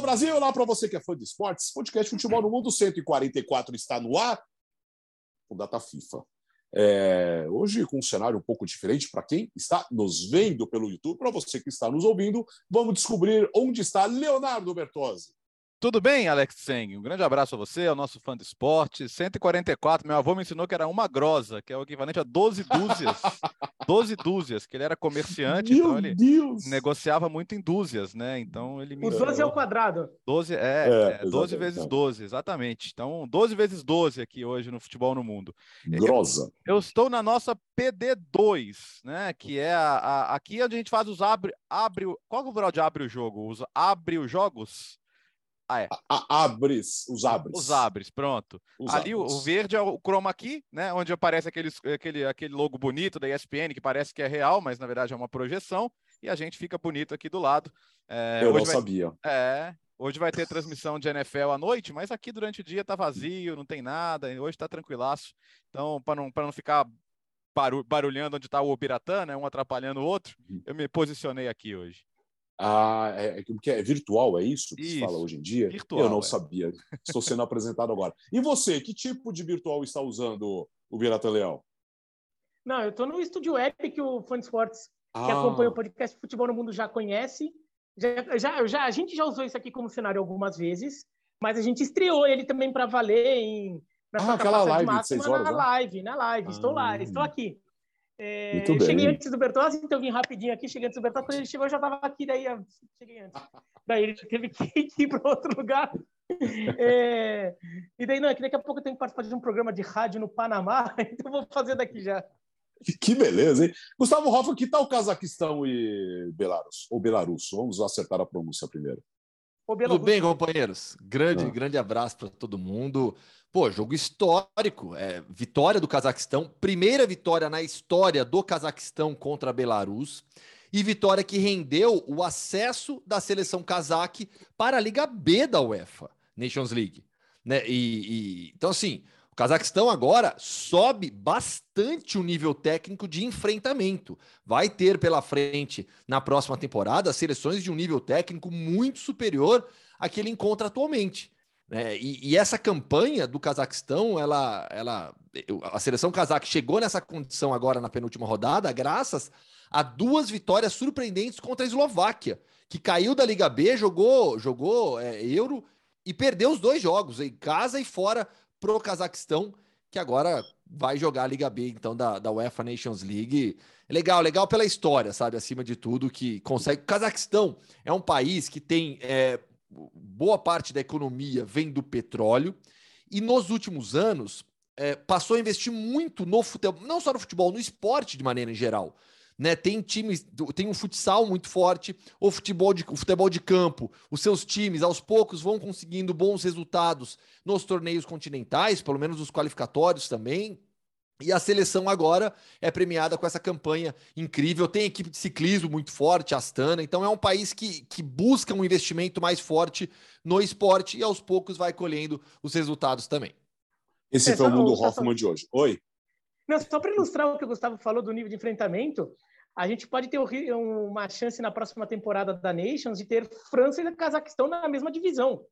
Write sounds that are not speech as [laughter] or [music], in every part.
Brasil, lá para você que é fã de esportes, podcast Futebol no Mundo 144 está no ar, o Data FIFA. É, hoje com um cenário um pouco diferente para quem está nos vendo pelo YouTube, para você que está nos ouvindo, vamos descobrir onde está Leonardo Bertozzi. Tudo bem, Alex Seng? Um grande abraço a você, ao nosso fã de esporte. 144, meu avô me ensinou que era uma grosa, que é o equivalente a 12 dúzias. [laughs] 12 dúzias, que ele era comerciante, Meu então ele Deus! negociava muito em dúzias, né? Então ele me O 12 é o quadrado. 12, é, É, é, 12 exatamente. vezes 12, exatamente. Então, 12 vezes 12 aqui hoje no futebol no mundo. Grosa. Eu estou na nossa PD2, né? Que é a, a- aqui onde a gente faz os abre, abre o- qual que é o plural de abre o jogo? Os abre os jogos? A- abres, os abres. Os abres, pronto. Os Ali o, abres. o verde é o chroma key, né? Onde aparece aqueles, aquele, aquele logo bonito da ESPN que parece que é real, mas na verdade é uma projeção. E a gente fica bonito aqui do lado. É, Eu não vai- sabia. É, hoje vai ter transmissão de NFL à noite, mas aqui durante o dia tá vazio, não tem nada, e hoje tá tranquilaço. Então, para não, não ficar baru- barulhando onde está o Biratã, né, um atrapalhando o outro, Uhum. eu me posicionei aqui hoje. Ah, é, é, que é virtual, é isso que se Isso, fala hoje em dia? virtual, Eu não é. sabia. Estou sendo apresentado agora. E você, que tipo de virtual está usando o Birata Leal? Não, eu tô no Estúdio Web, que o Fã de Esportes que Ah, acompanha o podcast Futebol no Mundo já conhece. Já, já, já, a gente já usou isso aqui como cenário algumas vezes, mas a gente estreou ele também para valer em, na Ah, sua aquela live de máxima seis horas, na né? live, na live. Estou lá, Ah. estou aqui. É, Muito cheguei antes do Bertozzi, então eu vim rapidinho aqui, cheguei antes do Bertozzi. Quando ele chegou, eu já estava aqui, daí eu cheguei antes. Daí ele teve que [laughs] ir para outro lugar. É, e daí, não, é que daqui a pouco eu tenho que participar de um programa de rádio no Panamá, [laughs] então eu vou fazer daqui já. que beleza, hein? Gustavo Hoffa, que tal Cazaquistão e Belarus? Ou Belarus? Vamos acertar a pronúncia primeiro. Tudo bem, companheiros? Grande, Ah. grande abraço para todo mundo. Pô, jogo histórico. É, vitória do Cazaquistão, primeira vitória na história do Cazaquistão contra a Belarus e vitória que rendeu o acesso da seleção cazaque para a Liga B da UEFA, Nations League. Né? E, e- então, assim, o Cazaquistão agora sobe bastante o nível técnico de enfrentamento. Vai ter pela frente, na próxima temporada, seleções de um nível técnico muito superior a que ele encontra atualmente. Né? e, e essa campanha do Cazaquistão, ela, ela, a seleção cazaque chegou nessa condição agora na penúltima rodada, graças a duas vitórias surpreendentes contra a Eslováquia, que caiu da Liga B, jogou, jogou é, Euro e perdeu os dois jogos, em casa e fora pro Cazaquistão, que agora vai jogar a Liga B, então, da, da UEFA Nations League. Legal, legal pela história, sabe? Acima de tudo, que consegue. O Cazaquistão é um país que tem é, boa parte da economia vem do petróleo, e nos últimos anos é, passou a investir muito no futebol, não só no futebol, no esporte de maneira em geral. Né, tem times, tem um futsal muito forte, o futebol, de, o futebol de campo, os seus times aos poucos vão conseguindo bons resultados nos torneios continentais, pelo menos os qualificatórios também. E a seleção agora é premiada com essa campanha incrível. Tem equipe de ciclismo muito forte, Astana. Então é um país que, que busca um investimento mais forte no esporte e aos poucos vai colhendo os resultados também. Esse É, foi o só- Mundo só- Hoffman de hoje. Oi? Não, só para ilustrar o que o Gustavo falou do nível de enfrentamento, a gente pode ter uma chance na próxima temporada da Nations de ter França e Cazaquistão na mesma divisão.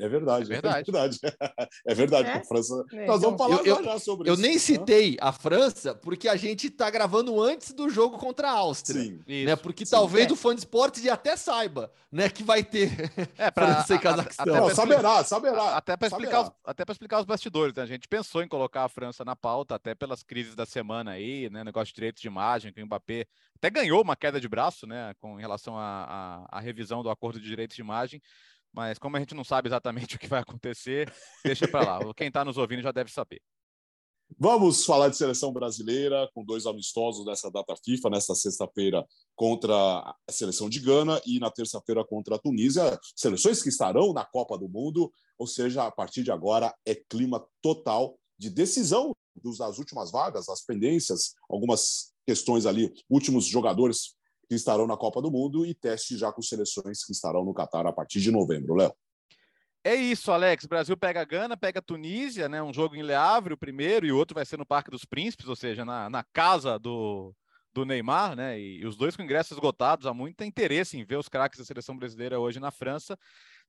É verdade, É é verdade. verdade. [laughs] É verdade, É? que a França. É, Nós vamos então- falar Eu- já, já sobre Eu isso. nem né? citei a França porque a gente está gravando antes do jogo contra a Áustria. Sim. Isso. Né? Porque sim. talvez É. o fã de esportes até saiba né, que vai ter É, pra, [laughs] França e Cazaquistão. até Não, saberá, saberá. Até para explicar, os, até para explicar os bastidores, né? a gente pensou em colocar a França na pauta, até pelas crises da semana aí, né? Negócio de direitos de imagem, que o Mbappé até ganhou uma queda de braço, né? Com em relação à revisão do acordo de direitos de imagem. Mas como a gente não sabe exatamente [laughs] o que vai acontecer, deixa para lá. Quem está nos ouvindo já deve saber. Vamos falar de seleção brasileira com dois amistosos nessa data FIFA, nesta sexta-feira contra a seleção de Gana e na terça-feira contra a Tunísia. Seleções que estarão na Copa do Mundo, ou seja, a partir de agora é clima total de decisão das últimas vagas, as pendências, algumas questões ali, últimos jogadores que estarão na Copa do Mundo e teste já com seleções que estarão no Catar a partir de novembro, Léo. É isso, Alex. Brasil pega a Gana, pega a Tunísia, né? Um jogo em Le Havre, o primeiro, e o outro vai ser no Parque dos Príncipes, ou seja, na, na casa do, do Neymar, né? E, e os dois com ingressos esgotados, há muito interesse em ver os craques da seleção brasileira hoje na França.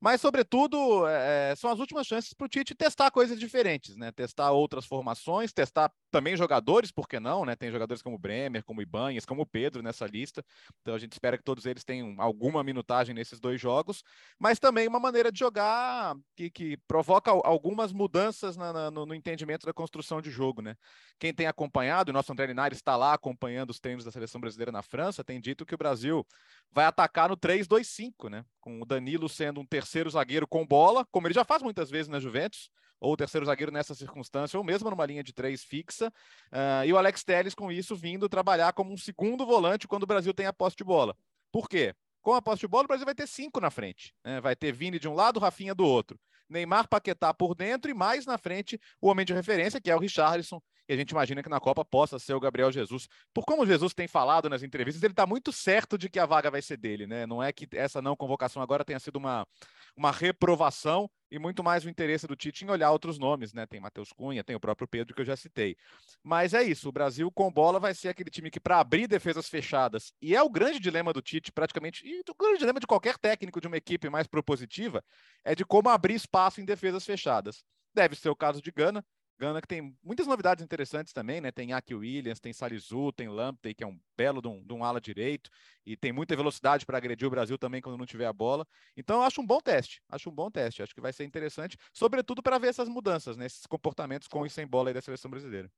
Mas, sobretudo, é, são as últimas chances para o Tite testar coisas diferentes, né? Testar outras formações, testar também jogadores, por que não, né? Tem jogadores como Bremer, como Ibanhes, como Pedro nessa lista. Então a gente espera que todos eles tenham alguma minutagem nesses dois jogos, mas também uma maneira de jogar que, que provoca algumas mudanças na, na, no, no, entendimento da construção de jogo, né? Quem tem acompanhado, o nosso André Linares está lá acompanhando os treinos da seleção brasileira na França, tem dito que o Brasil vai atacar no 3-2-5, né? Com o Danilo sendo um terceiro zagueiro com bola, como ele já faz muitas vezes na Juventus, ou terceiro zagueiro nessa circunstância, ou mesmo numa linha de três fixa, uh, e o Alex Telles com isso vindo trabalhar como um segundo volante quando o Brasil tem a posse de bola. Por quê? Com a posse de bola, o Brasil vai ter cinco na frente. Né? Vai ter Vini de um lado, Rafinha do outro. Neymar, Paquetá por dentro e mais na frente o homem de referência, que é o Richarlison, a gente imagina que na Copa possa ser o Gabriel Jesus. Por como Jesus tem falado nas entrevistas, ele está muito certo de que a vaga vai ser dele, né? Não é que essa não convocação agora tenha sido uma, uma reprovação e muito mais o interesse do Tite em olhar outros nomes, né? Tem Matheus Cunha, tem o próprio Pedro que eu já citei. Mas é isso, o Brasil com bola vai ser aquele time que para abrir defesas fechadas, e é o grande dilema do Tite praticamente, e o grande dilema de qualquer técnico de uma equipe mais propositiva, é de como abrir espaço em defesas fechadas. Deve ser o caso de Gana, Gana que tem muitas novidades interessantes também, né? Tem Aki Williams, tem Salizu, tem Lamptey, que é um belo de um, de um ala direito, e tem muita velocidade para agredir o Brasil também quando não tiver a bola. Então, eu acho um bom teste, acho um bom teste, acho que vai ser interessante, sobretudo para ver essas mudanças, né? Esses comportamentos com e sem bola aí da seleção brasileira.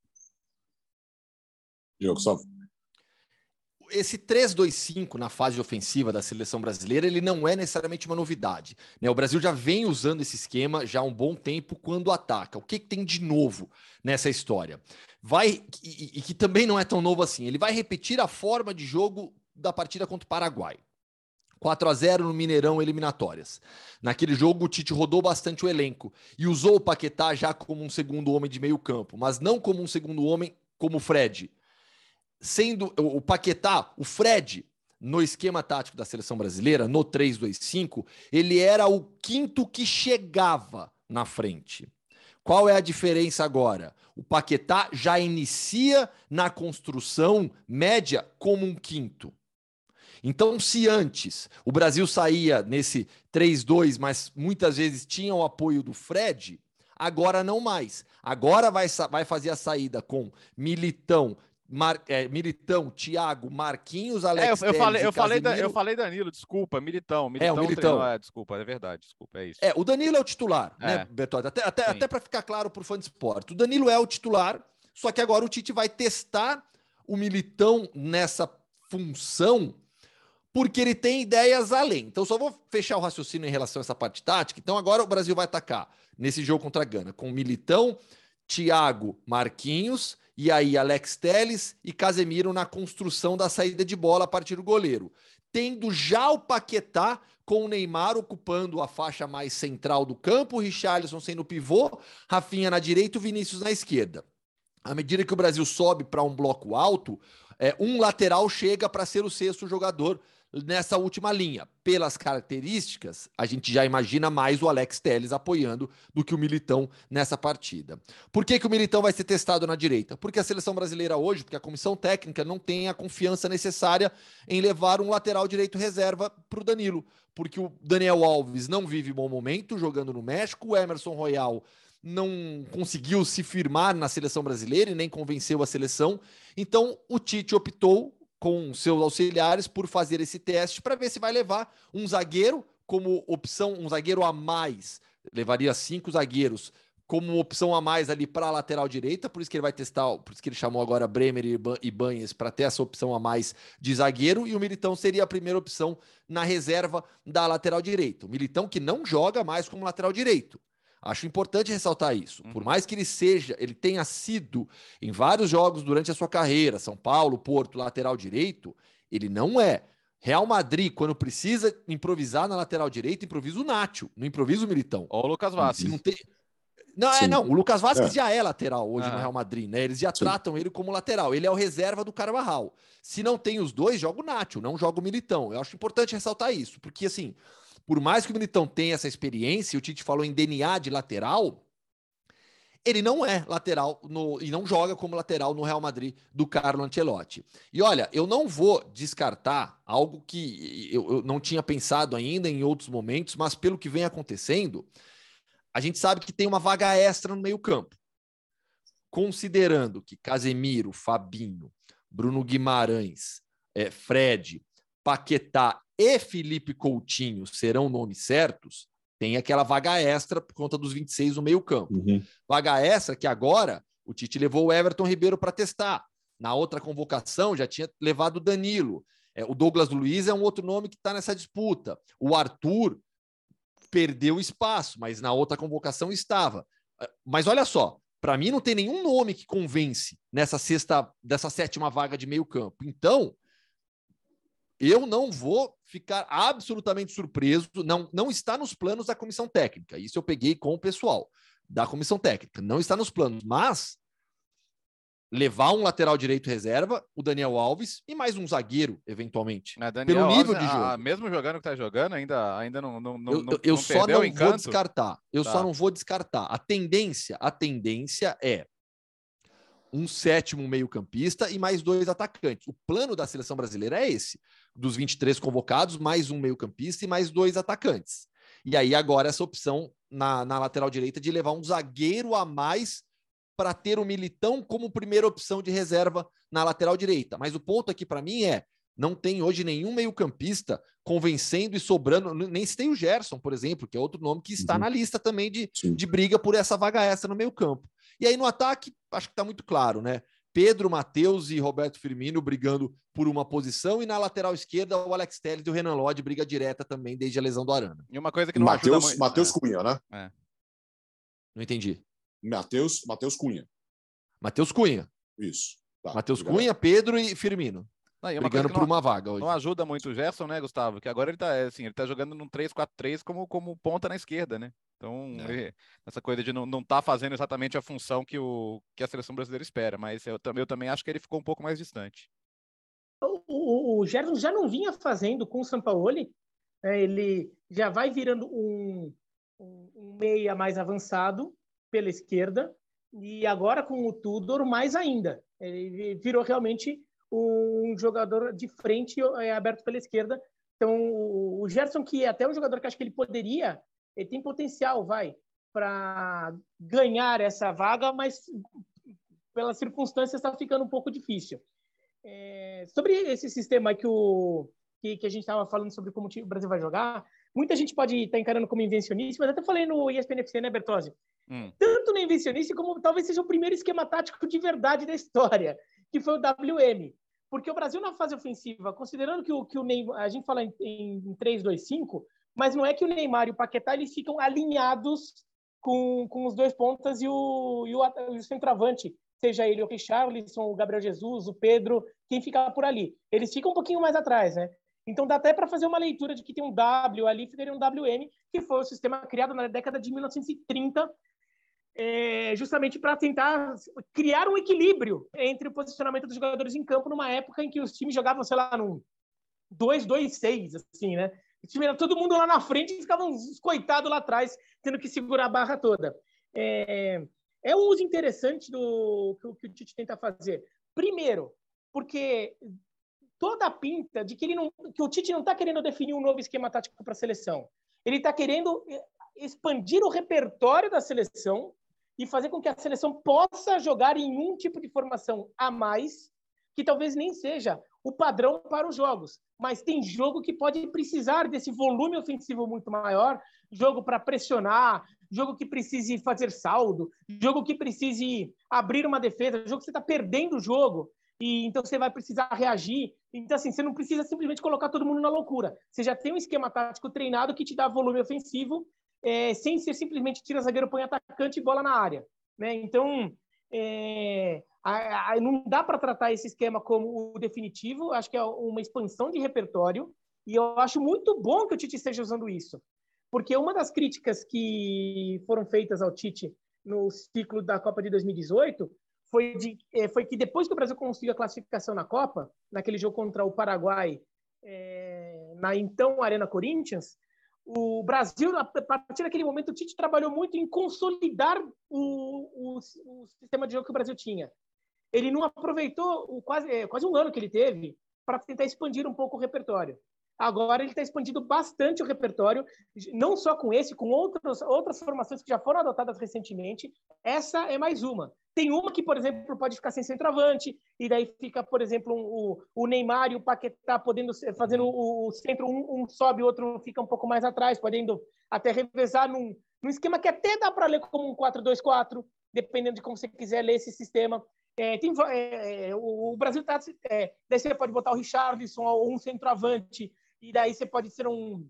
Diogo, só esse 3-2-5 na fase ofensiva da seleção brasileira, ele não é necessariamente uma novidade. Né? O Brasil já vem usando esse esquema já há um bom tempo quando ataca. O que, que tem de novo nessa história? Vai, e, e, que também não é tão novo assim, ele vai repetir a forma de jogo da partida contra o Paraguai. 4 a 0 no Mineirão eliminatórias. Naquele jogo o Tite rodou bastante o elenco e usou o Paquetá já como um segundo homem de meio campo, mas não como um segundo homem como o Fred sendo o Paquetá, o Fred, no esquema tático da seleção brasileira, no 3-2-5, ele era o quinto que chegava na frente. Qual é a diferença agora? O Paquetá já inicia na construção média como um quinto. Então, se antes o Brasil saía nesse 3-2, mas muitas vezes tinha o apoio do Fred, agora não mais. Agora vai, vai fazer a saída com Militão, Mar, é, Militão, Thiago, Marquinhos, Alex é, eu, eu, falei, eu, falei da, eu falei Danilo, desculpa, Militão. Militão é, o Militão. Treinou, é, desculpa, é verdade, desculpa, é isso. É, o Danilo é o titular, né, é. né, Bertoldi? Até, até, até para ficar claro para o fã de esporte. O Danilo é o titular, só que agora o Tite vai testar o Militão nessa função porque ele tem ideias além. Então, só vou fechar o raciocínio em relação a essa parte tática. Então, agora o Brasil vai atacar nesse jogo contra a Gana com Militão, Thiago, Marquinhos e aí Alex Teles e Casemiro na construção da saída de bola a partir do goleiro. Tendo já o Paquetá com o Neymar ocupando a faixa mais central do campo, Richarlison sendo pivô, Rafinha na direita Vinícius na esquerda. À medida que o Brasil sobe para um bloco alto, é, um lateral chega para ser o sexto jogador nessa última linha. Pelas características, a gente já imagina mais o Alex Telles apoiando do que o Militão nessa partida. Por que, que o Militão vai ser testado na direita? Porque a seleção brasileira hoje, porque a comissão técnica não tem a confiança necessária em levar um lateral direito reserva para o Danilo. Porque o Daniel Alves não vive bom momento jogando no México, o Emerson Royal não conseguiu se firmar na seleção brasileira e nem convenceu a seleção. Então o Tite optou com seus auxiliares por fazer esse teste para ver se vai levar um zagueiro como opção, um zagueiro a mais. Levaria cinco zagueiros como opção a mais ali para a lateral direita, por isso que ele vai testar, por isso que ele chamou agora Bremer e Banhes para ter essa opção a mais de zagueiro, e o Militão seria a primeira opção na reserva da lateral direita. O Militão que não joga mais como lateral direito. Acho importante ressaltar isso. Por uhum. mais que ele seja, ele tenha sido em vários jogos durante a sua carreira, São Paulo, Porto, lateral direito, ele não é. Real Madrid, quando precisa improvisar na lateral direita, improvisa o Nacho, não improvisa o Militão. Ou o Lucas Vasquez. Não, tem... não é, não. O Lucas Vasquez é. já é lateral hoje no Real Madrid, né? Eles já Sim. tratam ele como lateral. Ele é o reserva do Carvajal. Se não tem os dois, joga o Nacho, não joga o Militão. Eu acho importante ressaltar isso, porque assim, por mais que o Militão tenha essa experiência, o Tite falou em DNA de lateral, ele não é lateral no, e não joga como lateral no Real Madrid do Carlo Ancelotti. E olha, eu não vou descartar algo que eu, eu não tinha pensado ainda em outros momentos, mas pelo que vem acontecendo, a gente sabe que tem uma vaga extra no meio-campo. Considerando que Casemiro, Fabinho, Bruno Guimarães, é, Fred, Paquetá e Felipe Coutinho serão nomes certos, tem aquela vaga extra por conta dos 26 no meio-campo. Uhum. Vaga extra que agora o Tite levou o Everton Ribeiro para testar. Na outra convocação já tinha levado o Danilo. É, o Douglas Luiz é um outro nome que está nessa disputa. O Arthur perdeu espaço, mas na outra convocação estava. É, mas olha só, para mim não tem nenhum nome que convence nessa sexta, dessa sétima vaga de meio campo. Então, eu não vou ficar absolutamente surpreso, não, não está nos planos da comissão técnica. Isso eu peguei com o pessoal da comissão técnica. Não está nos planos, mas levar um lateral direito reserva, o Daniel Alves e mais um zagueiro, eventualmente. pelo nível Alves, de jogo. mesmo jogando que está jogando, ainda, ainda não, não, eu, não, eu não só não vou descartar. Eu tá. só não vou descartar. A tendência, a tendência é um sétimo meio-campista e mais dois atacantes. O plano da seleção brasileira é esse: dos 23 convocados, mais um meio-campista e mais dois atacantes. E aí, agora, essa opção na, na lateral direita de levar um zagueiro a mais para ter o Militão como primeira opção de reserva na lateral direita. Mas o ponto aqui para mim é: não tem hoje nenhum meio-campista convencendo e sobrando. Nem se tem o Gerson, por exemplo, que é outro nome que está uhum. na lista também de, de briga por essa vaga extra no meio-campo. E aí no ataque, acho que está muito claro, né? Pedro, Matheus e Roberto Firmino brigando por uma posição e na lateral esquerda o Alex Telles e o Renan Lodge briga direta também desde a lesão do Arana. E uma coisa que não Mateus, ajuda Matheus é. Cunha, né? É. Não entendi. Matheus, Matheus Cunha. Matheus Cunha. Isso. Tá, Matheus Cunha, Pedro e Firmino. Não, e brigando por uma vaga hoje. Não ajuda muito o Gerson, né, Gustavo? Que agora ele tá, é, assim, ele tá jogando num 3-4-3 como, como ponta na esquerda, né? Então, é. ele, essa coisa de não, não tá fazendo exatamente a função que, o, que a seleção brasileira espera, mas eu, eu também acho que ele ficou um pouco mais distante. O, o, o Gerson já não vinha fazendo com o Sampaoli, né? ele já vai virando um, um, um meia mais avançado pela esquerda, e agora com o Tudor mais ainda. Ele virou realmente um jogador de frente é, aberto pela esquerda. Então, o Gerson, que é até um jogador que acho que ele poderia, ele tem potencial, vai, para ganhar essa vaga, mas pelas circunstâncias está ficando um pouco difícil. É, sobre esse sistema que, o, que, que a gente estava falando sobre como o Brasil vai jogar, muita gente pode estar tá encarando como invencionista, mas até falei no ESPN né, Bertozzi? Hum. Tanto no invencionista como talvez seja o primeiro esquema tático de verdade da história, que foi o WM. Porque o Brasil na fase ofensiva, considerando que o, que o Neymar, a gente fala em, em 3-2-5, mas não é que o Neymar e o Paquetá eles ficam alinhados com, com os dois pontas e o, e o, o centroavante, seja ele o Richarlison, o Gabriel Jesus, o Pedro, quem ficar por ali. Eles ficam um pouquinho mais atrás, né? Então dá até para fazer uma leitura de que tem um W ali, ficaria um WM, que foi o sistema criado na década de 1930 é, justamente para tentar criar um equilíbrio entre o posicionamento dos jogadores em campo numa época em que os times jogavam, sei lá, num 2-2-6, assim, né? O time era todo mundo lá na frente e ficavam os coitados lá atrás, tendo que segurar a barra toda. É, é um uso interessante do que, que o Tite tenta fazer. Primeiro, porque toda a pinta de que, ele não, que o Tite não está querendo definir um novo esquema tático para a seleção. Ele está querendo é, expandir o repertório da seleção e fazer com que a seleção possa jogar em um tipo de formação a mais, que talvez nem seja o padrão para os jogos. Mas tem jogo que pode precisar desse volume ofensivo muito maior, jogo para pressionar, jogo que precise fazer saldo, jogo que precise abrir uma defesa, jogo que você está perdendo o jogo e então você vai precisar reagir. Então, assim, você não precisa simplesmente colocar todo mundo na loucura. Você já tem um esquema tático treinado que te dá volume ofensivo é, sem ser simplesmente tira zagueiro, põe atacante e bola na área. Né? Então, é, a, a, não dá para tratar esse esquema como o definitivo, acho que é uma expansão de repertório, e eu acho muito bom que o Tite esteja usando isso, porque uma das críticas que foram feitas ao Tite no ciclo da Copa de 2018 foi, de, é, foi que depois que o Brasil conseguiu a classificação na Copa, naquele jogo contra o Paraguai, é, na então Arena Corinthians, o Brasil, a partir daquele momento, o Tite trabalhou muito em consolidar o, o, o sistema de jogo que o Brasil tinha. Ele não aproveitou o quase, é, quase um ano que ele teve para tentar expandir um pouco o repertório. Agora ele está expandindo bastante o repertório, não só com esse, com outras, outras formações que já foram adotadas recentemente. Essa é mais uma. Tem uma que, por exemplo, pode ficar sem centroavante, e daí fica, por exemplo, um, o, o Neymar e o Paquetá podendo fazendo o, o centro, um, um, sobe, o outro fica um pouco mais atrás, podendo até revezar num, num esquema que até dá para ler como um 4-2-4, dependendo de como você quiser ler esse sistema. É, tem, é, é o, o, Brasil está. É, daí você pode botar o Richarlison ou um centroavante e daí você pode ser um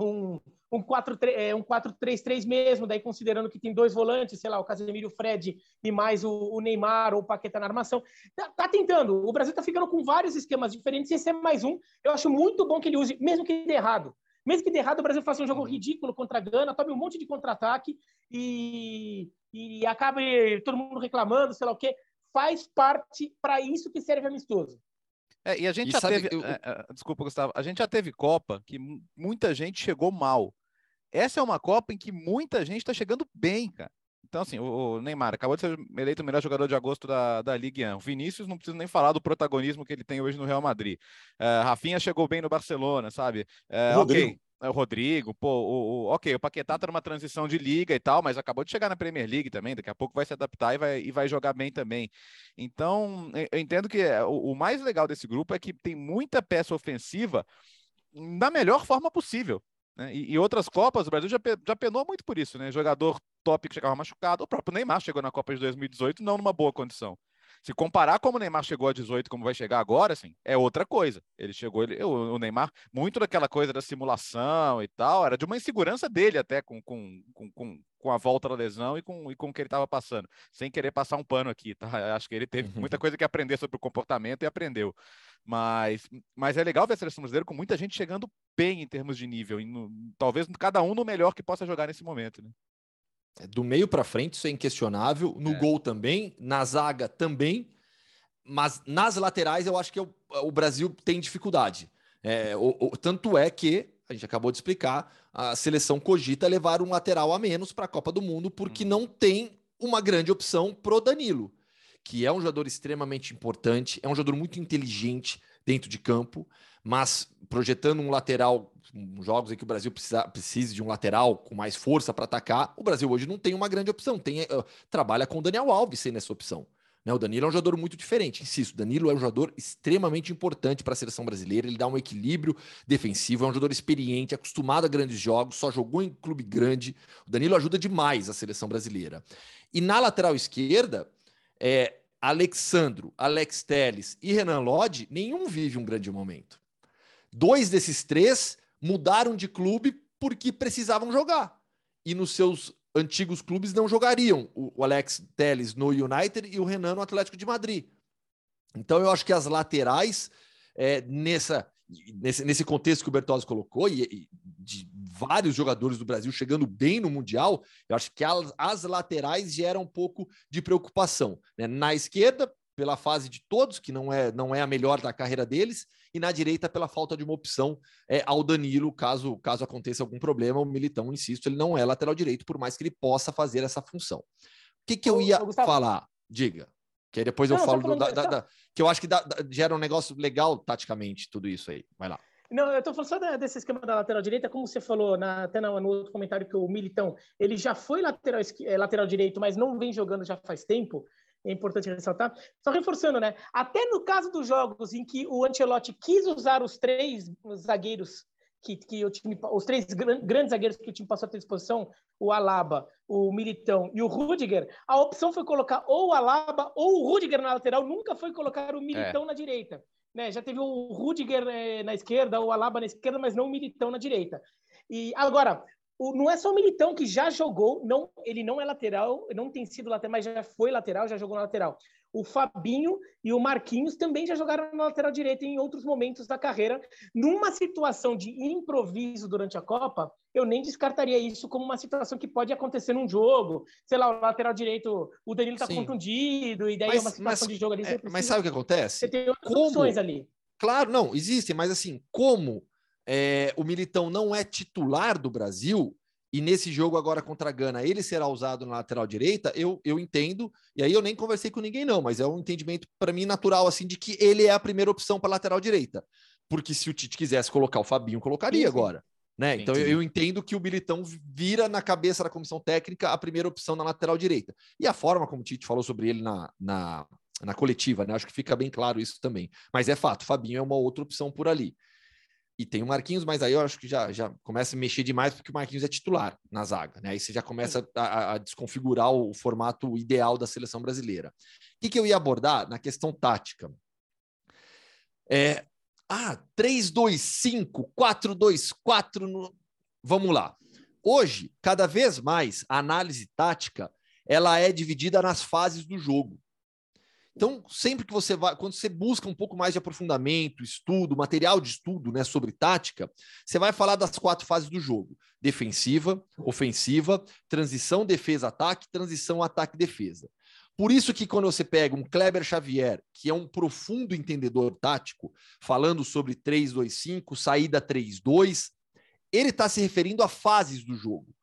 um, um 4-3-3 é, mesmo, daí considerando que tem dois volantes, sei lá, o Casemiro, o Fred e mais o, o Neymar ou o Paqueta na armação. Tá, tá, tentando. O Brasil tá ficando com vários esquemas diferentes, esse é mais um. Eu acho muito bom que ele use, mesmo que dê errado. Mesmo que dê errado, o Brasil faça um jogo uhum. ridículo contra a Gana, tome um monte de contra-ataque e, e acabe todo mundo reclamando, sei lá o quê. Faz parte para isso que serve amistoso. É, e a gente e já sabe, teve. Eu... É, é, desculpa, Gustavo. A gente já teve Copa que muita gente chegou mal. Essa é uma Copa em que muita gente está chegando bem, cara. Então, assim, o Neymar acabou de ser eleito o melhor jogador de agosto da, da Ligue 1. O Vinícius, não preciso nem falar do protagonismo que ele tem hoje no Real Madrid. Uh, Rafinha chegou bem no Barcelona, sabe? Uh, ok, é o Rodrigo, pô, o, o, ok, o Paquetá tá numa transição de liga e tal, mas acabou de chegar na Premier League também, daqui a pouco vai se adaptar e vai, e vai jogar bem também. Então, eu entendo que é, o, o mais legal desse grupo é que tem muita peça ofensiva da melhor forma possível. Né? E, e, outras Copas, o Brasil já, já penou muito por isso, né? Jogador top que chegava machucado, o próprio Neymar chegou na Copa de 2018 não numa boa condição. Se comparar como o Neymar chegou a 18, como vai chegar agora, assim, é outra coisa. Ele chegou, ele, o, Neymar, muito daquela coisa da simulação e tal, era de uma insegurança dele até com, com, com, com a volta da lesão e com, e com o que ele estava passando. Sem querer passar um pano aqui, tá? [laughs] Acho que ele teve muita coisa que aprender sobre o comportamento e aprendeu. Mas, mas é legal ver a seleção brasileira com muita gente chegando bem em termos de nível, no, talvez cada um no melhor que possa jogar nesse momento, né? É, do meio para frente, isso é inquestionável. No é. gol também, na zaga também. Mas nas laterais, eu acho que o, o Brasil tem dificuldade. É, o, o, tanto é que, a gente acabou de explicar, a seleção cogita levar um lateral a menos para a Copa do Mundo, porque uhum. não tem uma grande opção pro Danilo, que é um jogador extremamente importante, é um jogador muito inteligente dentro de campo, mas projetando um lateral jogos em que o Brasil precisa, precise de um lateral com mais força para atacar, o Brasil hoje não tem uma grande opção. Tem, uh, trabalha com o Daniel Alves sem essa opção. Né? O Danilo é um jogador muito diferente. Insisto, Danilo é um jogador extremamente importante para a seleção brasileira. Ele dá um equilíbrio defensivo, é um jogador experiente, acostumado a grandes jogos, só jogou em clube grande. O Danilo ajuda demais a seleção brasileira. E na lateral esquerda, é, Alexandro, Alex Teles e Renan Lodge, nenhum vive um grande momento. Dois desses três mudaram de clube porque precisavam jogar. E nos seus antigos clubes não jogariam o Alex Telles no United e o Renan no Atlético de Madrid. Então eu acho que as laterais, é, nessa, nesse, nesse contexto que o Bertozzi colocou, e, e, de vários jogadores do Brasil chegando bem no Mundial, eu acho que as, as laterais geram um pouco de preocupação. Né? Na esquerda, pela fase de todos, que não é, não é a melhor da carreira deles, e na direita pela falta de uma opção é, ao Danilo, caso, caso aconteça algum problema. O Militão, insisto, ele não é lateral direito, por mais que ele possa fazer essa função. O que, que eu ia falar? Diga. Que aí depois eu não, falo do, da, da, da, que eu acho que gera um negócio legal taticamente, tudo isso aí. Vai lá. Não, eu estou falando só desse esquema da lateral direita, como você falou na, até no, no, outro comentário que o Militão, ele já foi lateral, é, lateral direito, mas não vem jogando já faz tempo é importante ressaltar. Só reforçando, né? Até no caso dos jogos em que o Ancelotti quis usar os três zagueiros que, que o time, os três grandes zagueiros que o time passou a ter disposição, o Alaba, o Militão e o Rudiger, a opção foi colocar ou o Alaba ou o Rudiger na lateral, nunca foi colocar o Militão é. na direita. Né? Já teve o Rudiger é, na esquerda, o Alaba na esquerda, mas não o Militão na direita. E agora, o, não é só o Militão que já jogou, não, ele não é lateral, não tem sido lateral, mas já foi lateral, já jogou na lateral. O Fabinho e o Marquinhos também já jogaram na lateral direita em outros momentos da carreira. Numa situação de improviso durante a Copa, eu nem descartaria isso como uma situação que pode acontecer num jogo. Sei lá, o lateral direito, o Danilo está contundido, e daí mas, é uma situação mas, de jogo ali. É, mas sabe o que acontece? Você tem outras como? opções ali. Claro, não, existem, mas assim, como é, o Militão não é titular do Brasil, e nesse jogo agora contra a Gana ele será usado na lateral direita, eu, eu entendo, e aí eu nem conversei com ninguém não, mas é um entendimento para mim natural, assim, de que ele é a primeira opção para lateral direita. Porque se o Tite quisesse colocar o Fabinho, colocaria sim, agora. Né? Então. Eu, eu, entendo que o Militão vira na cabeça da comissão técnica a primeira opção na lateral direita. E a forma como o Tite falou sobre ele na, na, na coletiva, né? Acho que fica bem claro isso também. Mas é fato, o Fabinho é uma outra opção por ali. E tem o Marquinhos, mas aí eu acho que já, já começa a mexer demais porque o Marquinhos é titular na zaga, né? Aí você já começa a, a desconfigurar o formato ideal da seleção brasileira. O que, que eu ia abordar na questão tática? É, ah, 3-2-5, 4-2-4. No... Vamos lá. Hoje, cada vez mais, a análise tática ela é dividida nas fases do jogo. Então, sempre que você vai, quando você busca um pouco mais de aprofundamento, estudo, material de estudo né, sobre tática, você vai falar das quatro fases do jogo: defensiva, ofensiva, transição, defesa, ataque, transição, ataque, defesa. Por isso que quando você pega um Kleber Xavier, que é um profundo entendedor tático, falando sobre 3-2-5, saída 3-2, ele está se referindo a fases do jogo.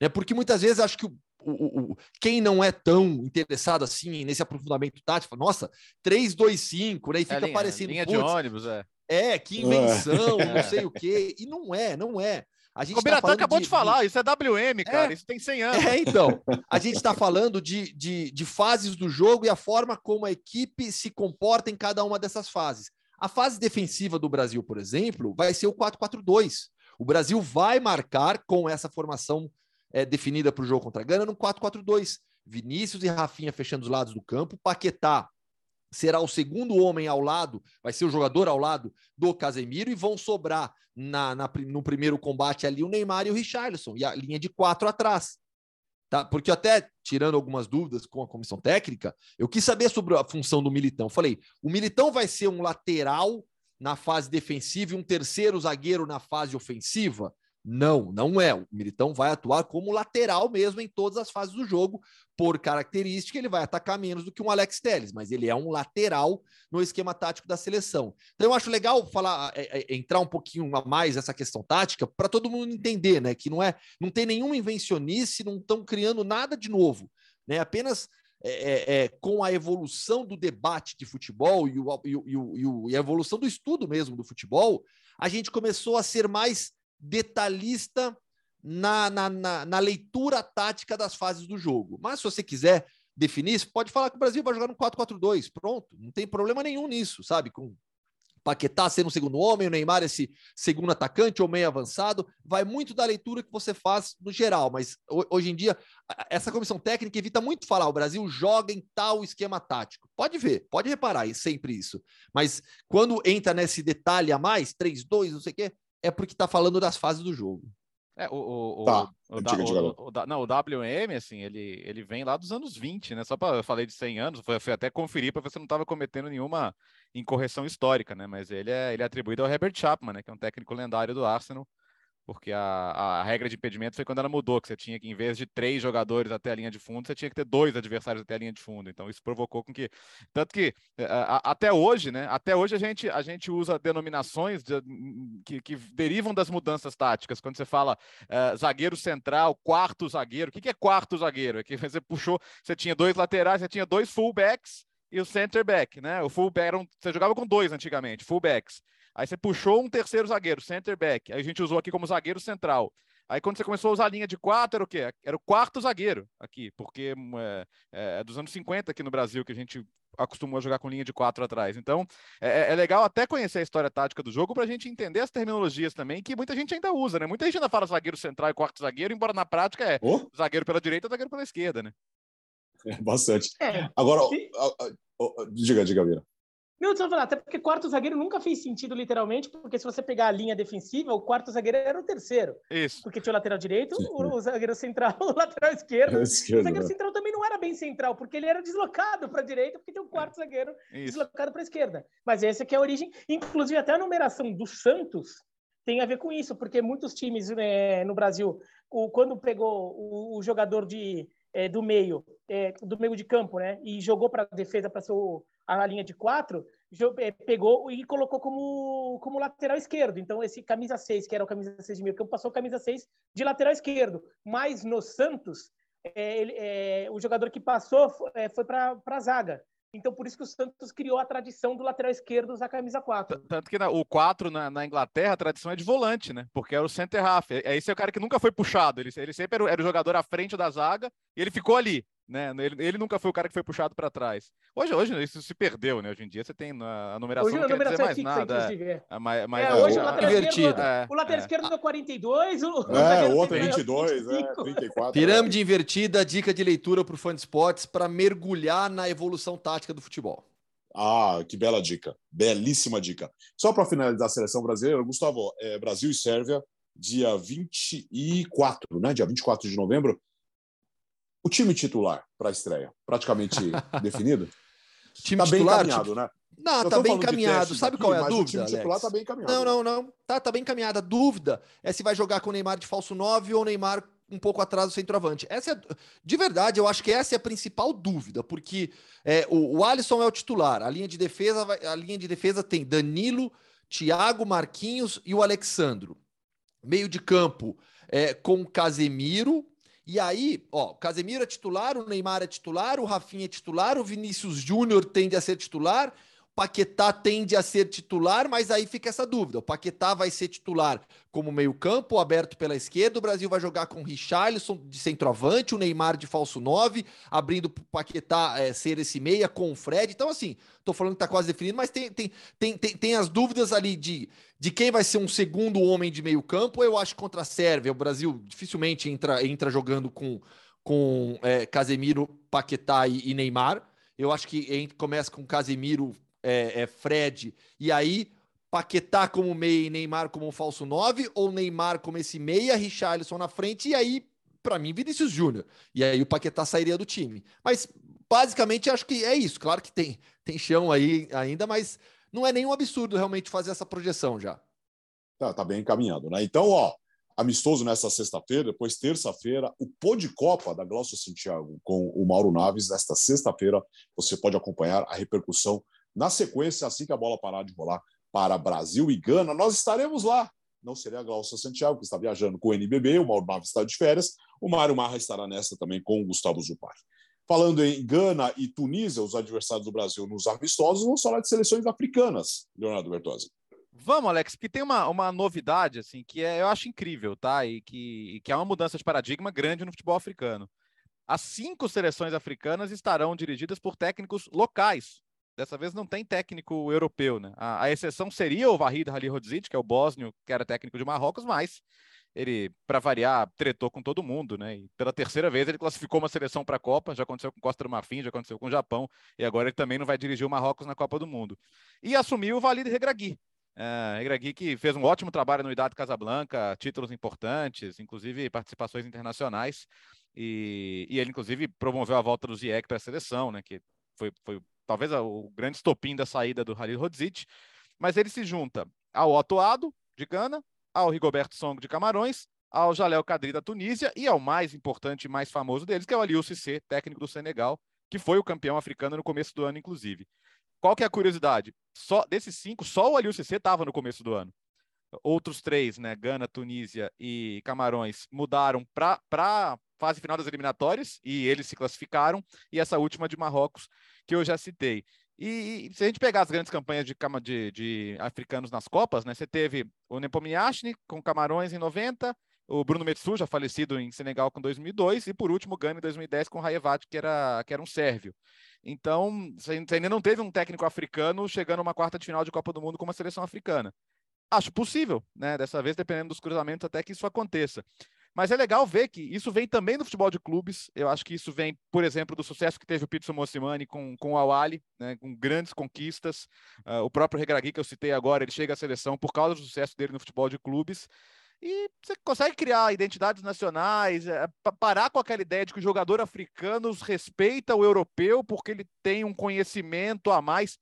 Né? Porque muitas vezes acho que o, o, quem não é tão interessado assim nesse aprofundamento tático, fala, nossa, 3-2-5, né? E fica é, linha, parecendo. Linha de ônibus, é. É, que invenção, é. não sei o quê. E não é, não é. A gente Combinatão tá acabou de, de falar, isso é WM, cara, é. isso tem 100 anos. É, então, a gente está falando de, de, de fases do jogo e a forma como a equipe se comporta em cada uma dessas fases. A fase defensiva do Brasil, por exemplo, vai ser o 4-4-2. O Brasil vai marcar com essa formação é, definida para o jogo contra a Gana no 4-4-2. Vinícius e Rafinha fechando os lados do campo, Paquetá será o segundo homem ao lado, vai ser o jogador ao lado do Casemiro e vão sobrar na, na, no primeiro combate ali o Neymar e o Richarlison, e a linha de quatro atrás. Tá? Porque até tirando algumas dúvidas com a comissão técnica, eu quis saber sobre a função do Militão. Falei, o Militão vai ser um lateral na fase defensiva e um terceiro zagueiro na fase ofensiva? Não, não é. O Militão vai atuar como lateral mesmo em todas as fases do jogo. Por característica, ele vai atacar menos do que um Alex Telles, mas ele é um lateral no esquema tático da seleção. Então, eu acho legal falar, é, é, entrar um pouquinho a mais nessa questão tática para todo mundo entender, né? Que não é, não tem nenhuma invencionice, não estão criando nada de novo, né? Apenas é, é, é, com a evolução do debate de futebol e, o, e, o, e, a evolução do estudo mesmo do futebol, a gente começou a ser mais detalhista na, na, na, na, leitura tática das fases do jogo. Mas se você quiser definir, pode falar que o Brasil vai jogar no 4-4-2. Pronto, não tem problema nenhum nisso, sabe? Com Paquetá sendo o segundo homem, o Neymar esse segundo atacante ou meio avançado, vai muito da leitura que você faz no geral, mas hoje em dia essa comissão técnica evita muito falar o Brasil joga em tal esquema tático. Pode ver, pode reparar, é sempre isso. Mas quando entra nesse detalhe a mais, 3-2, não sei o quê, é porque está falando das fases do jogo. É, o, o, tá, o, o, o, não, o WM, assim, ele, ele vem lá dos anos 20, né? Só para eu falei de 100 anos, foi, foi até conferir para ver se não estava cometendo nenhuma incorreção histórica, né? Mas ele é, ele é atribuído ao Herbert Chapman, né? Que é um técnico lendário do Arsenal, porque a, a regra de impedimento foi quando ela mudou, que você tinha que, em vez de três jogadores até a linha de fundo, você tinha que ter dois adversários até a linha de fundo. Então, isso provocou com que. Tanto que eh, a, até hoje, né? Até hoje a gente, a gente usa denominações de, que, que, derivam das mudanças táticas. Quando você fala uh, zagueiro central, quarto zagueiro, o que, que é quarto zagueiro? É que você puxou, você tinha dois laterais, você tinha dois fullbacks e o center back, né? O fullback, um, você jogava com dois antigamente, fullbacks. Aí você puxou um terceiro zagueiro, center back. Aí a gente usou aqui como zagueiro central. Aí quando você começou a usar a linha de quatro, era o quê? Era o quarto zagueiro aqui, porque é, é, é dos anos 50 aqui no Brasil que a gente acostumou a jogar com linha de quatro atrás. Então, é, é, é legal até conhecer a história tática do jogo para a gente entender as terminologias também, que muita gente ainda usa, né? Muita gente ainda fala zagueiro central e quarto zagueiro, embora na prática é oh. zagueiro pela direita e zagueiro pela esquerda, né? É, [laughs] bastante. É. Agora, diga, diga, Vira. Não, só falar, até porque quarto zagueiro nunca fez sentido literalmente, porque se você pegar a linha defensiva, o quarto zagueiro era o terceiro. Isso. Porque tinha o lateral direito, o, zagueiro central, [laughs] o lateral esquerdo. esquerdo o zagueiro né? central também não era bem central, porque ele era deslocado para a direita, porque tem um quarto zagueiro Isso. deslocado para a esquerda. Mas essa que é a origem, inclusive até a numeração do Santos tem a ver com isso, porque muitos times né, no Brasil, o, quando pegou o, o jogador de, é, do meio, é, do meio de campo, né, e jogou para a defesa para ser o a linha de quatro, é, pegou e colocou como, como lateral esquerdo. Então, esse camisa 6, que era o camisa 6 de meio campo, passou camisa 6 de lateral esquerdo. Mas no Santos, é, ele, é, o jogador que passou foi, é, foi para a zaga. Então, por isso que o Santos criou a tradição do lateral esquerdo usar a camisa 4. Tanto que na, o 4 na, na, Inglaterra, a tradição é de volante, né? Porque era o center half. Esse é o cara que nunca foi puxado. Ele, ele sempre era, era o jogador à frente da zaga e ele ficou ali. Né? Ele, ele nunca foi o cara que foi puxado para trás. Hoje, hoje isso se perdeu, né? Hoje em dia você tem a numeração hoje, não quer dizer é mais fixa, nada. É, é, é, hoje o lateral esquerdo, é, o lateral esquerdo é 42, o, é, o outro é 22, é 34. Pirâmide invertida, dica de leitura para o fã de esportes para mergulhar na evolução tática do futebol. Ah, que bela dica. Belíssima dica. Só para finalizar a seleção brasileira, Gustavo, é, Brasil e Sérvia, dia 24, né? Dia 24 de novembro. O time titular para a estreia, praticamente [laughs] definido? Time tá titular, bem encaminhado, tipo... né? Não, tá bem encaminhado. Sabe qual é a dúvida? O time titular tá bem encaminhado. Não, não, não. Tá, tá bem encaminhada. A dúvida é se vai jogar com o Neymar de falso 9 ou Neymar um pouco atrás do centroavante. Essa é, de verdade, eu acho que essa é a principal dúvida, porque é, o, o Alisson é o titular. A linha de defesa, a linha de defesa tem Danilo, Thiago, Marquinhos e o Alexandro. Meio de campo é, com Casemiro, e aí, ó, o Casemiro é titular, o Neymar é titular, o Rafinha é titular, o Vinícius Júnior tende a ser titular, Paquetá tende a ser titular, mas aí fica essa dúvida. O Paquetá vai ser titular como meio-campo, aberto pela esquerda. O Brasil vai jogar com o Richarlison de centroavante, o Neymar de falso 9, abrindo o Paquetá é, ser esse meia com o Fred. Então, assim, tô falando que tá quase definido, mas tem, tem, tem, tem, tem as dúvidas ali de, de quem vai ser um segundo homem de meio-campo. Eu acho que contra a Sérvia, o Brasil dificilmente entra, entra jogando com, com é, Casemiro, Paquetá e, e Neymar. Eu acho que começa com Casemiro, é, é, Fred, e aí Paquetá como meia e Neymar como um falso 9, ou Neymar como esse meia, Richarlison na frente, e aí, para mim, Vinícius Júnior. E aí o Paquetá sairia do time. Mas, basicamente, acho que é isso. Claro que tem, tem chão aí ainda, mas não é nenhum absurdo realmente fazer essa projeção já. Tá, tá bem encaminhado, né? Então, ó, amistoso nessa sexta-feira, depois terça-feira, o Pô de Copa da Glaucio Santiago com o Mauro Naves, nesta sexta-feira, você pode acompanhar a repercussão na sequência, assim que a bola parar de rolar para Brasil e Gana, nós estaremos lá. Não seria a Glaucia Santiago, que está viajando com o NBB, o Mauro Naves está de férias, o Mário Marra estará nessa também com o Gustavo Zupar. Falando em Gana e Tunísia, os adversários do Brasil nos amistosos, vamos falar de seleções africanas, Leonardo Bertozzi. Vamos, Alex, porque tem uma, uma novidade assim que é, eu acho incrível, tá? E que, que é uma mudança de paradigma grande no futebol africano. As cinco seleções africanas estarão dirigidas por técnicos locais, Dessa vez não tem técnico europeu, né? A, a exceção seria o Vahid Halilhodzic, que é o bósnio, que era técnico de Marrocos, mas ele, para variar, tretou com todo mundo, né? E pela terceira vez ele classificou uma seleção para a Copa, já aconteceu com Costa do Marfim, já aconteceu com o Japão, e agora ele também não vai dirigir o Marrocos na Copa do Mundo. E assumiu o Valide Regragui. É, Regragui que fez um ótimo trabalho no Idade Casablanca, títulos importantes, inclusive participações internacionais, e, e ele inclusive promoveu a volta do Ziyech para a seleção, né? Que foi, foi talvez o grande estopim da saída do Halil Rodzic, mas ele se junta ao Otto Ado, de Gana, ao Rigoberto Song, de Camarões, ao Jalel Kadri, da Tunísia, e ao mais importante e mais famoso deles, que é o Aliou Cissé, técnico do Senegal, que foi o campeão africano no começo do ano, inclusive. Qual que é a curiosidade? Só Desses cinco, só o Aliou Cissé estava no começo do ano. Outros três, né, Gana, Tunísia e Camarões, mudaram para fase final das eliminatórias, e eles se classificaram, e essa última de Marrocos que eu já citei. E, e, se a gente pegar as grandes campanhas de, de, de africanos nas Copas, né, você teve o Nepomniachtchi com Camarões em 90, o Bruno Metsu, já falecido em Senegal com 2002, e por último o Gana em 2010 com Rayevat, que era, que era um sérvio. Então, você ainda não teve um técnico africano chegando a uma quarta de final de Copa do Mundo com uma seleção africana. Acho possível, né? Dessa vez, dependendo dos cruzamentos, até que isso aconteça. Mas é legal ver que isso vem também do futebol de clubes. Eu acho que isso vem, por exemplo, do sucesso que teve o Pizzo Mossimani com, com o Awali, né, com grandes conquistas. Uh, o próprio Regragui, que eu citei agora, ele chega à seleção por causa do sucesso dele no futebol de clubes. E você consegue criar identidades nacionais, é, parar com aquela ideia de que o jogador africano respeita o europeu porque ele tem um conhecimento a mais.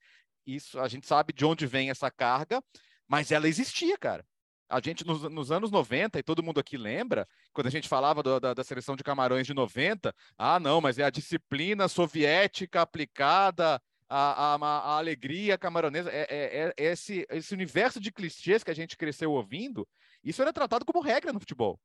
Isso a gente sabe de onde vem essa carga, mas ela existia, cara a gente nos, nos, anos 90, e todo mundo aqui lembra, quando a gente falava do, da, da, seleção de Camarões de 90, ah, não, mas é a disciplina soviética aplicada a, a, a alegria camaronesa, é, é, é, esse, esse universo de clichês que a gente cresceu ouvindo, isso era tratado como regra no futebol.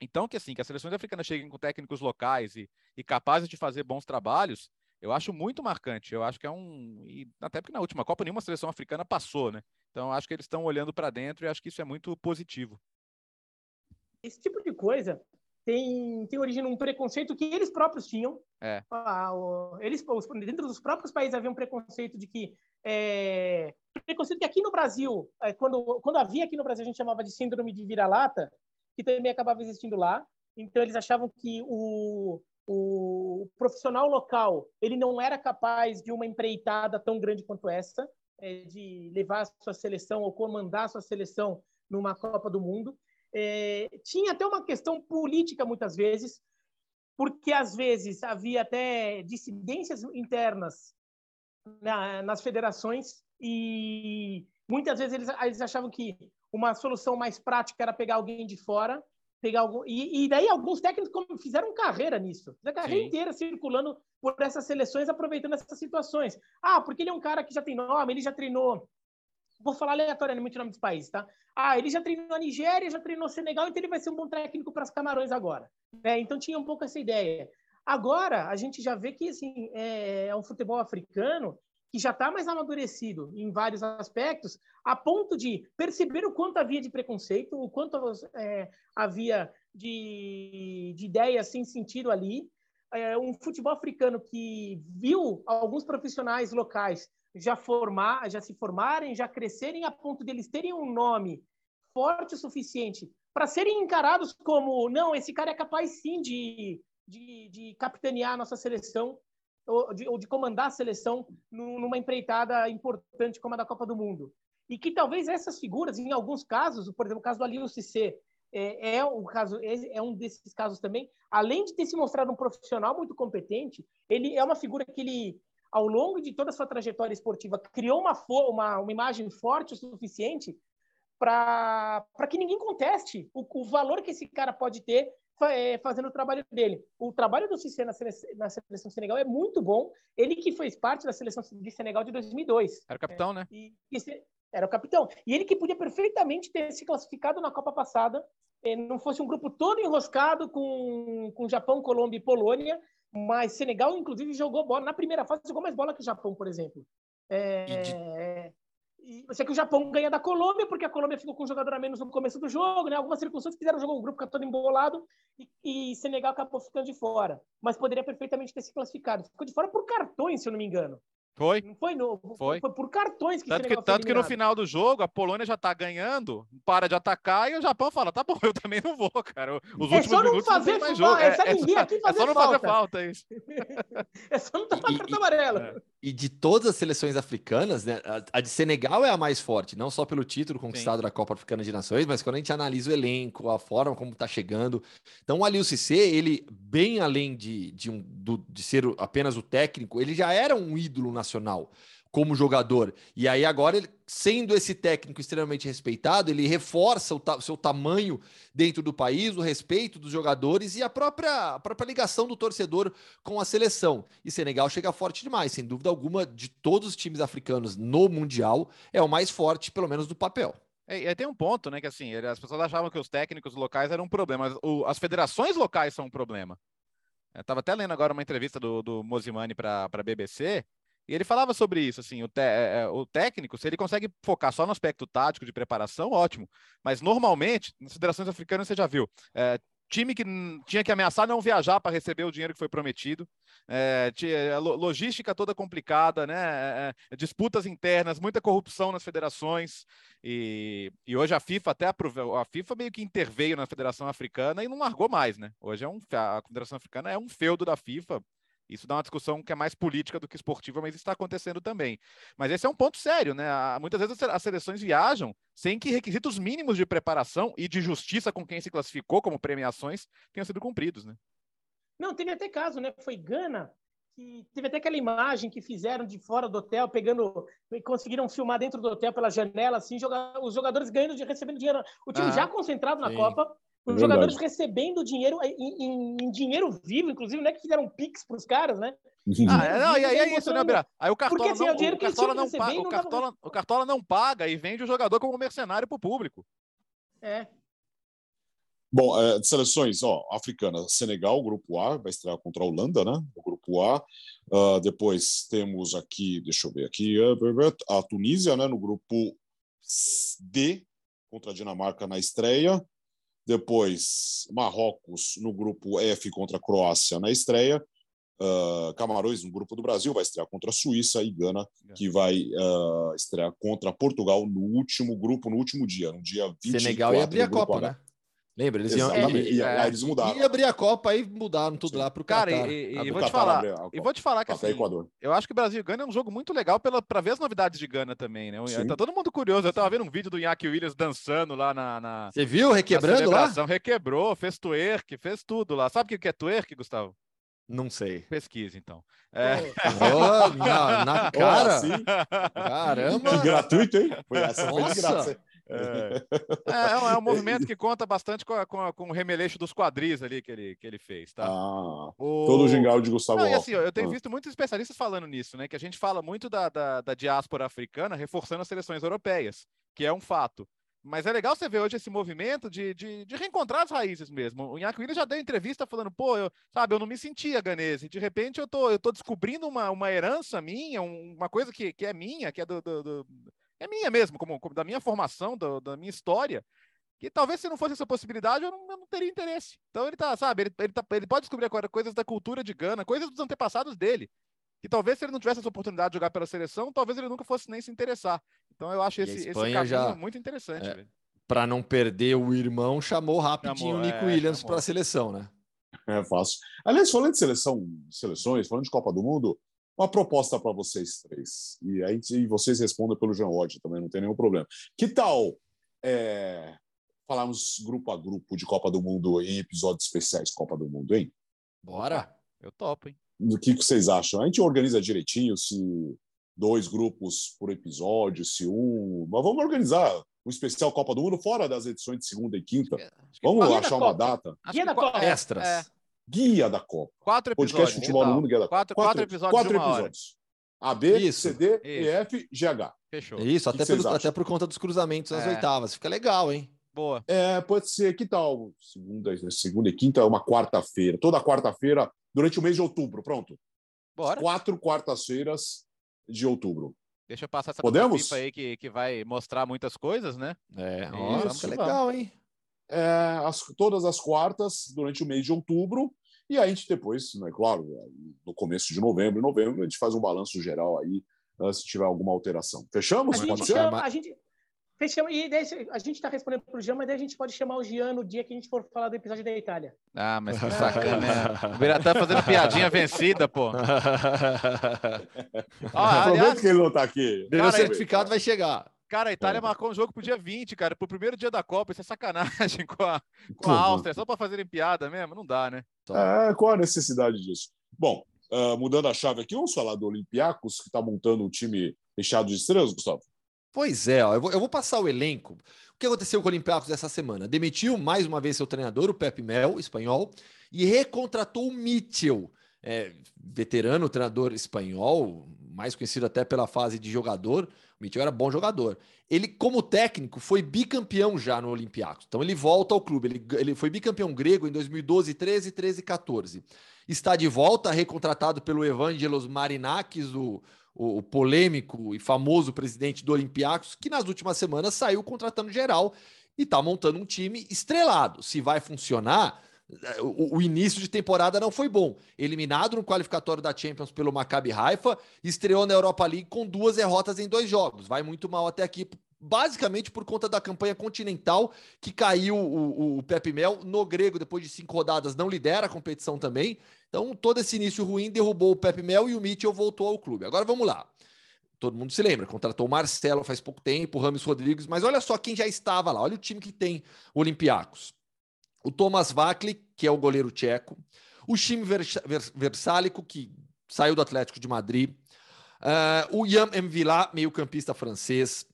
Então, que assim, que as seleções africanas cheguem com técnicos locais e, e capazes de fazer bons trabalhos, eu acho muito marcante. Eu acho que é um. E até porque na última Copa nenhuma seleção africana passou, né? Então, acho que eles estão olhando para dentro e acho que isso é muito positivo. Esse tipo de coisa tem, tem origem num preconceito que eles próprios tinham. É. Ah, o, eles, dentro dos próprios países havia um preconceito de que. É, preconceito que aqui no Brasil, é, quando, quando havia aqui no Brasil, a gente chamava de síndrome de vira-lata, que também acabava existindo lá. Então, eles achavam que o, o profissional local ele não era capaz de uma empreitada tão grande quanto essa, é, de levar a sua seleção ou comandar a sua seleção numa Copa do Mundo. É, tinha até uma questão política muitas vezes, porque às vezes havia até dissidências internas na, nas federações e muitas vezes eles, eles achavam que uma solução mais prática era pegar alguém de fora pegar algum e, e, daí alguns técnicos fizeram carreira nisso, fizeram carreira Sim. inteira circulando por essas seleções, aproveitando essas situações. Ah, porque ele é um cara que já tem nome, ele já treinou vou falar aleatoriamente o nome dos países, tá? Ah, ele já treinou a Nigéria, já treinou Senegal, então ele vai ser um bom técnico para as Camarões agora. É, então tinha um pouco essa ideia. Agora, a gente já vê que assim, é, é um futebol africano que já está mais amadurecido em vários aspectos, a ponto de perceber o quanto havia de preconceito, o quanto é, havia de, de ideias sem sentido ali. É, um futebol africano que viu alguns profissionais locais já formar, já se formarem, já crescerem a ponto deles terem um nome forte o suficiente para serem encarados como não, esse cara é capaz sim de, de, de capitanear a nossa seleção ou de, ou de comandar a seleção numa empreitada importante como a da Copa do Mundo. E que talvez essas figuras, em alguns casos, por exemplo, o caso do Aliou Cissé, é, é, um caso, é um desses casos também. Além de ter se mostrado um profissional muito competente, ele é uma figura que ele ao longo de toda a sua trajetória esportiva, criou uma, uma, uma imagem forte o suficiente para que ninguém conteste o, o, valor que esse cara pode ter é, fazendo o trabalho dele. O trabalho do Cissé na seleção, na seleção Senegal é muito bom. Ele que fez parte da seleção de Senegal de 2002. Era o capitão, né? E, e, era o capitão. E ele que podia perfeitamente ter se classificado na Copa passada, eh, não fosse um grupo todo enroscado com, com Japão, Colômbia e Polônia, mas Senegal, inclusive, jogou bola. Na primeira fase, jogou mais bola que o Japão, por exemplo. É... E você que o Japão ganha da Colômbia, porque a Colômbia ficou com um jogador a menos no começo do jogo, né? Algumas circunstâncias fizeram o jogo, o grupo ficar todo embolado e, e, Senegal acabou ficando de fora. Mas poderia perfeitamente ter se classificado. Ficou de fora por cartões, se eu não me engano. Foi. Não foi novo. Foi. foi por cartões que tanto que Tanto que no final do jogo, a Polônia já tá ganhando, para de atacar e o Japão fala: tá bom, [laughs] eu também não vou, cara. Os é últimos só não minutos fazer não mais jogo. É, é, é, fazer é só não falta. fazer falta, é isso. [laughs] é só não tomar cartão amarelo. E de todas as seleções africanas, né, a, de Senegal é a mais forte, não só pelo título conquistado Sim. da Copa Africana de Nações, mas quando a gente analisa o elenco, a forma como tá chegando. Então, o Aliou Cissé, ele, bem além de, de, um, do, de ser apenas o técnico, ele já era um ídolo nacional como jogador. E aí agora, ele, sendo esse técnico extremamente respeitado, ele reforça o ta seu tamanho dentro do país, o respeito dos jogadores e a própria, a própria ligação do torcedor com a seleção. E Senegal chega forte demais, sem dúvida alguma, de todos os times africanos no Mundial, é o mais forte, pelo menos do papel. É, tem um ponto, né, que assim, as pessoas achavam que os técnicos locais eram um problema, mas o, as federações locais são um problema. Eu estava até lendo agora uma entrevista do, do Mozimani para a BBC, e ele falava sobre isso, assim, o, é, é, o, técnico, se ele consegue focar só no aspecto tático de preparação, ótimo. Mas normalmente, nas federações africanas, você já viu, é, time que tinha que ameaçar não viajar para receber o dinheiro que foi prometido, é, tinha, logística toda complicada, né? É, é, disputas internas, muita corrupção nas federações e, e hoje a FIFA até a FIFA meio que interveio na Federação Africana e não largou mais, né? Hoje é um a Federação Africana é um feudo da FIFA isso dá uma discussão que é mais política do que esportiva, mas está acontecendo também. Mas esse é um ponto sério, né? Muitas vezes as seleções viajam sem que requisitos mínimos de preparação e de justiça com quem se classificou como premiações tenham sido cumpridos, né? Não, teve até caso, né? Foi Gana, que teve até aquela imagem que fizeram de fora do hotel, pegando, conseguiram filmar dentro do hotel pela janela, assim, joga, os jogadores ganhando, recebendo dinheiro. O time ah, já concentrado na sim. Copa, Os jogadores recebendo dinheiro em, em, em, dinheiro vivo, inclusive, não é que fizeram pix para os caras, né? [laughs] Ah, é, não, e aí é isso, né, Bira? Aí o Cartola, Porque, assim, não, é o, o Cartola não, paga, o, Cartola, o Cartola não paga e vende o jogador como mercenário para o público. É. Bom, é, seleções, ó, africana, Senegal, grupo A, vai estrear contra a Holanda, né? O grupo A. Uh, depois temos aqui, deixa eu ver aqui, a Tunísia, né? No grupo D, contra a Dinamarca na estreia. Depois, Marrocos no grupo F contra a Croácia na estreia. Uh, Camarões no grupo do Brasil vai estrear contra a Suíça e Gana, que vai uh, estrear contra Portugal no último grupo, no último dia, no dia 24. Senegal ia abrir a Copa, H. né? Lembra? Eles iam. E, é, eles mudaram. Ia abrir a Copa, aí mudaram tudo Sim. lá para o Cara, e, e, e vou te falar, e vou te falar que assim, eu acho que o Brasil Gana é um jogo muito legal para ver as novidades de Gana também, né? Sim. Tá todo mundo curioso. Eu tava vendo um vídeo do Iñaki Williams dançando lá na. na Você viu? Requebrando lá? Requebrou, fez twerk, fez tudo lá. Sabe o que é twerk, Gustavo? Não sei. Pesquisa, então. É... Oh, na, na, [laughs] cara? Oh, assim? Caramba! Gratuito, hein? Foi essa foi de graça. É. É, é, um movimento que conta bastante com, a, com, a, com, o remeleixo dos quadris ali que ele, que ele fez, tá? Ah, o... todo o gingado de Gustavo Não, assim, Eu tenho ah. visto muitos especialistas falando nisso, né? Que a gente fala muito da, da, da diáspora africana reforçando as seleções europeias, que é um fato. Mas é legal você ver hoje esse movimento de, de, de reencontrar as raízes mesmo. O Williams já deu entrevista falando, pô, eu, sabe, eu não me sentia ganese. De repente eu tô, eu tô descobrindo uma, uma herança minha, uma coisa que, que é minha, que é do, do, do é minha mesmo, como, como da minha formação, do, da minha história, que talvez se não fosse essa possibilidade eu não, eu não teria interesse. Então ele tá, sabe, ele, ele, tá, ele pode descobrir agora coisas da cultura de Gana, coisas dos antepassados dele, que talvez se ele não tivesse essa oportunidade de jogar pela seleção, talvez ele nunca fosse nem se interessar. Então eu acho esse, esse caminho já, muito interessante. É, para não perder o irmão, chamou rapidinho chamou, o Nico é, Williams para a seleção, né? É fácil. Aliás, falando de seleção, seleções, falando de Copa do Mundo, uma proposta para vocês três. E aí e vocês respondem pelo Jean Odd também, não tem nenhum problema. Que tal é, falarmos grupo a grupo de Copa do Mundo em episódios especiais Copa do Mundo, hein? Bora! Eu topo, hein? Do que, que vocês acham? A gente organiza direitinho se dois grupos por episódio, se um. Mas vamos organizar um especial Copa do Mundo fora das edições de segunda e quinta. Vamos achar uma data. Guia da Copa. Extras. É. Guia da Copa. Quatro episódios. Podcast Futebol no Mundo, Guia da Copa. Quatro, quatro episódios. Quatro episódios. A, B, Isso. CD, Isso. EF, GH. Fechou. Isso, até, pelo, até por conta dos cruzamentos nas é. oitavas. Fica legal, hein? Boa. É, pode ser. Que tal? Segunda, segunda e quinta, uma quarta-feira. Toda quarta-feira, durante o mês de outubro. Pronto. Bora. Quatro quartas-feiras de outubro. Deixa eu passar essa Podemos? Aí que, que vai mostrar muitas coisas, né? É, ó, fica legal, hein? É, as, todas as quartas, durante o mês de outubro. E a gente depois, né, claro, no começo de novembro, novembro, a gente faz um balanço geral aí, né, se tiver alguma alteração. Fechamos? A gente, chama, a gente, Fechamos. E daí, a gente está respondendo para o Jean, mas daí a gente pode chamar o Jean no dia que a gente for falar do episódio da Itália. Ah, mas que sacana. [laughs] o Biratã tá fazendo piadinha vencida, pô. [laughs] ah, aliás, que ele não está aqui. O certificado vai chegar. Cara, a Itália é. marcou um jogo pro dia 20, cara, pro primeiro dia da Copa. Isso é sacanagem [laughs] com a, com a Áustria, só para fazerem piada mesmo. Não dá, né? É, qual a necessidade disso? Bom, uh, mudando a chave aqui, vamos falar do Olympiacos, que está montando um time recheado de estrelas, Gustavo? Pois é, ó, eu, vou, eu, vou, passar o elenco. O que aconteceu com o Olympiacos essa semana? Demitiu mais uma vez seu treinador, o Pepe Mel, espanhol, e recontratou o Mitchell, é, veterano treinador espanhol, mais conhecido até pela fase de jogador, o Mitchell era bom jogador. Ele, como técnico, foi bicampeão já no Olympiacos. Então ele volta ao clube. Ele, ele foi bicampeão grego em 2012, 13, 13 e 14. Está de volta, recontratado pelo Evangelos Marinakis, o, o, polêmico e famoso presidente do Olympiacos, que nas últimas semanas saiu contratando geral e está montando um time estrelado. Se vai funcionar, o, o, início de temporada não foi bom. Eliminado no qualificatório da Champions pelo Maccabi Haifa, estreou na Europa League com duas derrotas em dois jogos. Vai muito mal até aqui, basicamente por conta da campanha continental que caiu o, o, Pepe Mel no grego depois de cinco rodadas, não lidera a competição também. Então, todo esse início ruim derrubou o Pepe Mel e o Mitchell voltou ao clube. Agora vamos lá. Todo mundo se lembra, contratou o Marcelo faz pouco tempo, o Rames Rodrigues, mas olha só quem já estava lá. Olha o time que tem o Olympiacos o Thomas Vakli, que é o goleiro tcheco, o Chim Versálico, que saiu do Atlético de Madrid, uh, o Yam Mvila, meio-campista francês,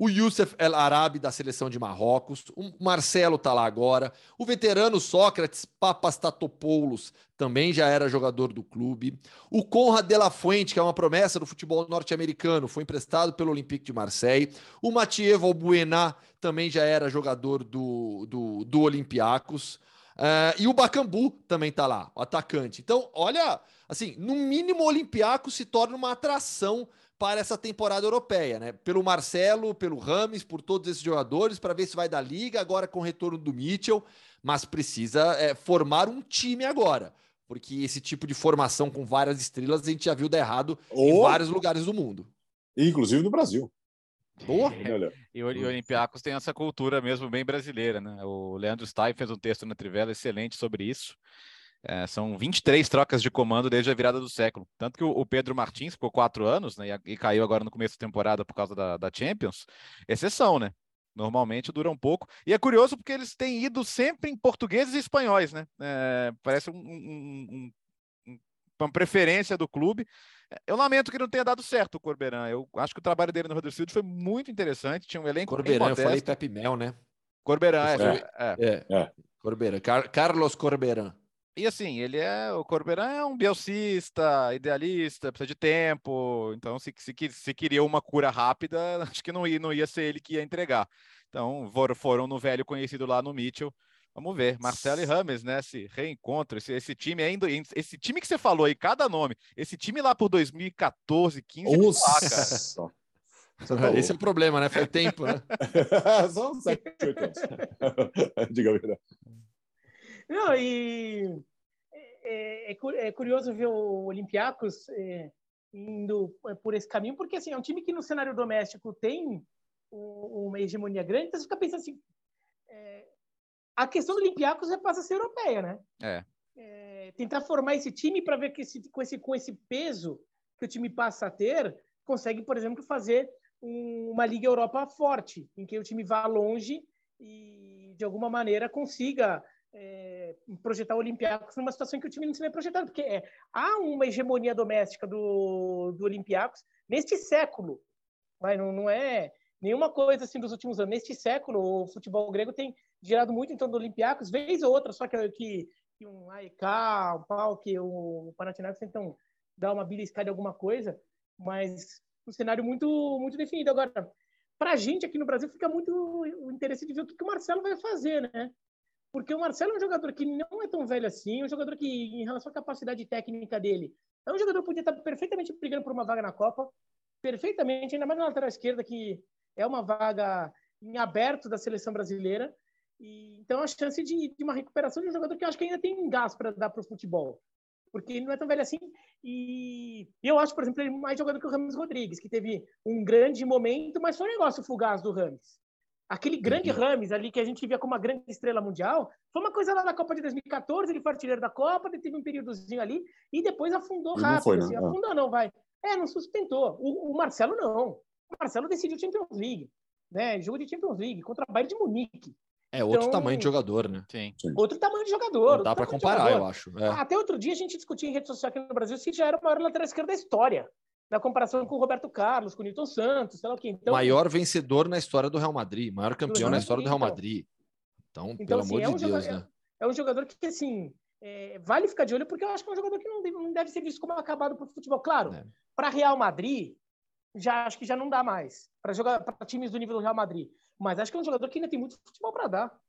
o Youssef El Arabi da seleção de Marrocos, o Marcelo tá lá agora, o veterano Sócrates Papastatopoulos também já era jogador do clube, o Conrad de la Fuente, que é uma promessa do futebol norte-americano, foi emprestado pelo Olympique de Marseille, o Mathieu Valbuena também já era jogador do, do, do Olympiacos, uh, e o Bacambu também tá lá, o atacante. Então, olha, assim, no mínimo o Olympiacos se torna uma atração para essa temporada europeia, né? Pelo Marcelo, pelo Rames, por todos esses jogadores, para ver se vai da liga agora com o retorno do Mitchell, mas precisa é, formar um time agora, porque esse tipo de formação com várias estrelas a gente já viu dar errado em vários lugares do mundo, inclusive no Brasil. Boa. É, [laughs] e o, o Olympiacos tem essa cultura mesmo bem brasileira, né? O Leandro Stein fez um texto na Trivela excelente sobre isso. É, são 23 trocas de comando desde a virada do século. Tanto que o, o Pedro Martins ficou quatro anos né, e, e, caiu agora no começo da temporada por causa da, da, Champions. Exceção, né? Normalmente dura um pouco. E é curioso porque eles têm ido sempre em portugueses e espanhóis, né? É, parece um, um, um, uma preferência do clube. Eu lamento que não tenha dado certo o Corberan. Eu acho que o trabalho dele no Huddersfield foi muito interessante. Tinha um elenco Corberan, eu falei Pepe Mel, né? Corberan, é. é, é. é. Corberan, Car Carlos Corberan. E assim, ele é. O Corberan é um bielcista, idealista, precisa de tempo. Então, se, se, se queria uma cura rápida, [laughs] acho que não ia, não ia ser ele que ia entregar. Então, foram no velho conhecido lá no Mitchell. Vamos ver, Marcelo e Rames, né? Esse reencontro, esse, esse time ainda, esse time que você falou aí, cada nome, esse time lá por 2014, 15, Nossa. Esse é o problema, né? Foi tempo, né? [laughs] Só 7, 8 anos. Diga a verdade. Não, e é, é, é, curioso ver o Olympiacos é, indo por esse caminho, porque assim, é um time que no cenário doméstico tem uma hegemonia grande, então você fica pensando assim, é, a questão do Olympiacos é passa a ser europeia, né? É. é tentar formar esse time para ver que esse, com, esse, com esse peso que o time passa a ter, consegue, por exemplo, fazer um, uma Liga Europa forte, em que o time vá longe e, de alguma maneira, consiga é, projetar o Olympiacos numa situação em que o time não se vê projetado, porque é, há uma hegemonia doméstica do, do Olympiacos neste século, mas não, não é nenhuma coisa assim dos últimos anos. Neste século, o futebol grego tem girado muito em torno do Olympiacos, vez ou outra, só que, que, que um AEK, um pau, que o Panathinaikos tentam dar uma beliscada em alguma coisa, mas um cenário muito, muito definido. Agora, para a gente aqui no Brasil fica muito o interesse de ver o que, que o Marcelo vai fazer, né? Porque o Marcelo é um jogador que não é tão velho assim, é um jogador que, em relação à capacidade técnica dele, é um jogador que podia estar perfeitamente brigando por uma vaga na Copa, perfeitamente, ainda mais na lateral esquerda, que é uma vaga em aberto da seleção brasileira. E, então, a chance de, de, uma recuperação de um jogador que eu acho que ainda tem gás para dar para o futebol. Porque ele não é tão velho assim. E eu acho, por exemplo, ele mais jogador que o Ramos Rodrigues, que teve um grande momento, mas foi um negócio fugaz do Ramos. Aquele grande uhum. Rames ali que a gente via como uma grande estrela mundial, foi uma coisa lá na Copa de 2014, ele foi artilheiro da Copa, ele teve um períodozinho ali e depois afundou rápido. Não foi, assim, não. Afundou não, vai. É, não sustentou. O, o, Marcelo não. O Marcelo decidiu Champions League, né? Jogo de Champions League contra o Bayern de Munique. É outro então, tamanho de jogador, né? Sim. Outro tamanho de jogador. Não dá para comparar, eu acho. É. Até outro dia a gente discutia em rede social aqui no Brasil se já era o maior lateral esquerdo da história na comparação com o Roberto Carlos, com o Newton Santos, sei lá o quê. Então, maior vencedor na história do Real Madrid, maior campeão na história do Real Madrid. Então, então pelo assim, amor é um de Deus, jogador, né? É, é, um jogador que, assim, é, vale ficar de olho, porque eu acho que é um jogador que não deve, não deve ser visto como acabado para o futebol. Claro, é. para Real Madrid, já acho que já não dá mais. Para jogar para times do nível do Real Madrid. Mas acho que é um jogador que ainda tem muito futebol para dar.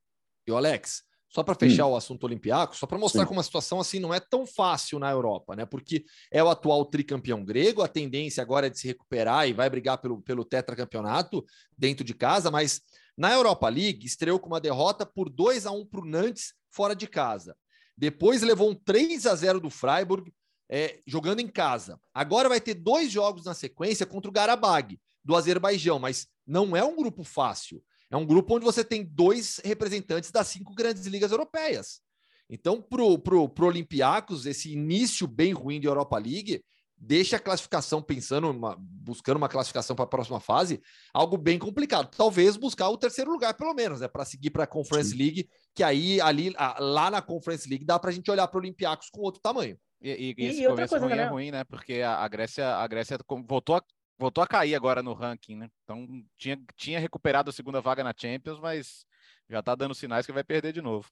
E o Alex, só para fechar hum. o assunto olimpiaco, só para mostrar Sim. como a situação assim não é tão fácil na Europa, né? Porque é o atual tricampeão grego, a tendência agora é de se recuperar e vai brigar pelo, pelo tetracampeonato dentro de casa, mas na Europa League estreou com uma derrota por 2 a 1 para o Nantes fora de casa. Depois levou um 3 a 0 do Freiburg é, jogando em casa. Agora vai ter dois jogos na sequência contra o Garabag do Azerbaijão, mas não é um grupo fácil. É um grupo onde você tem dois representantes das cinco grandes ligas europeias. Então, para o pro, pro Olympiacos, esse início bem ruim de Europa League deixa a classificação pensando, uma, buscando uma classificação para a próxima fase, algo bem complicado. Talvez buscar o terceiro lugar, pelo menos, né, para seguir para a Conference Sim. League, que aí ali lá na Conference League dá para a gente olhar para o Olympiacos com outro tamanho. E, e, e esse e começo ruim é ruim, né? Porque a, a, Grécia, a Grécia voltou a voltou a cair agora no ranking, né? Então tinha, tinha recuperado a segunda vaga na Champions, mas já está dando sinais que vai perder de novo.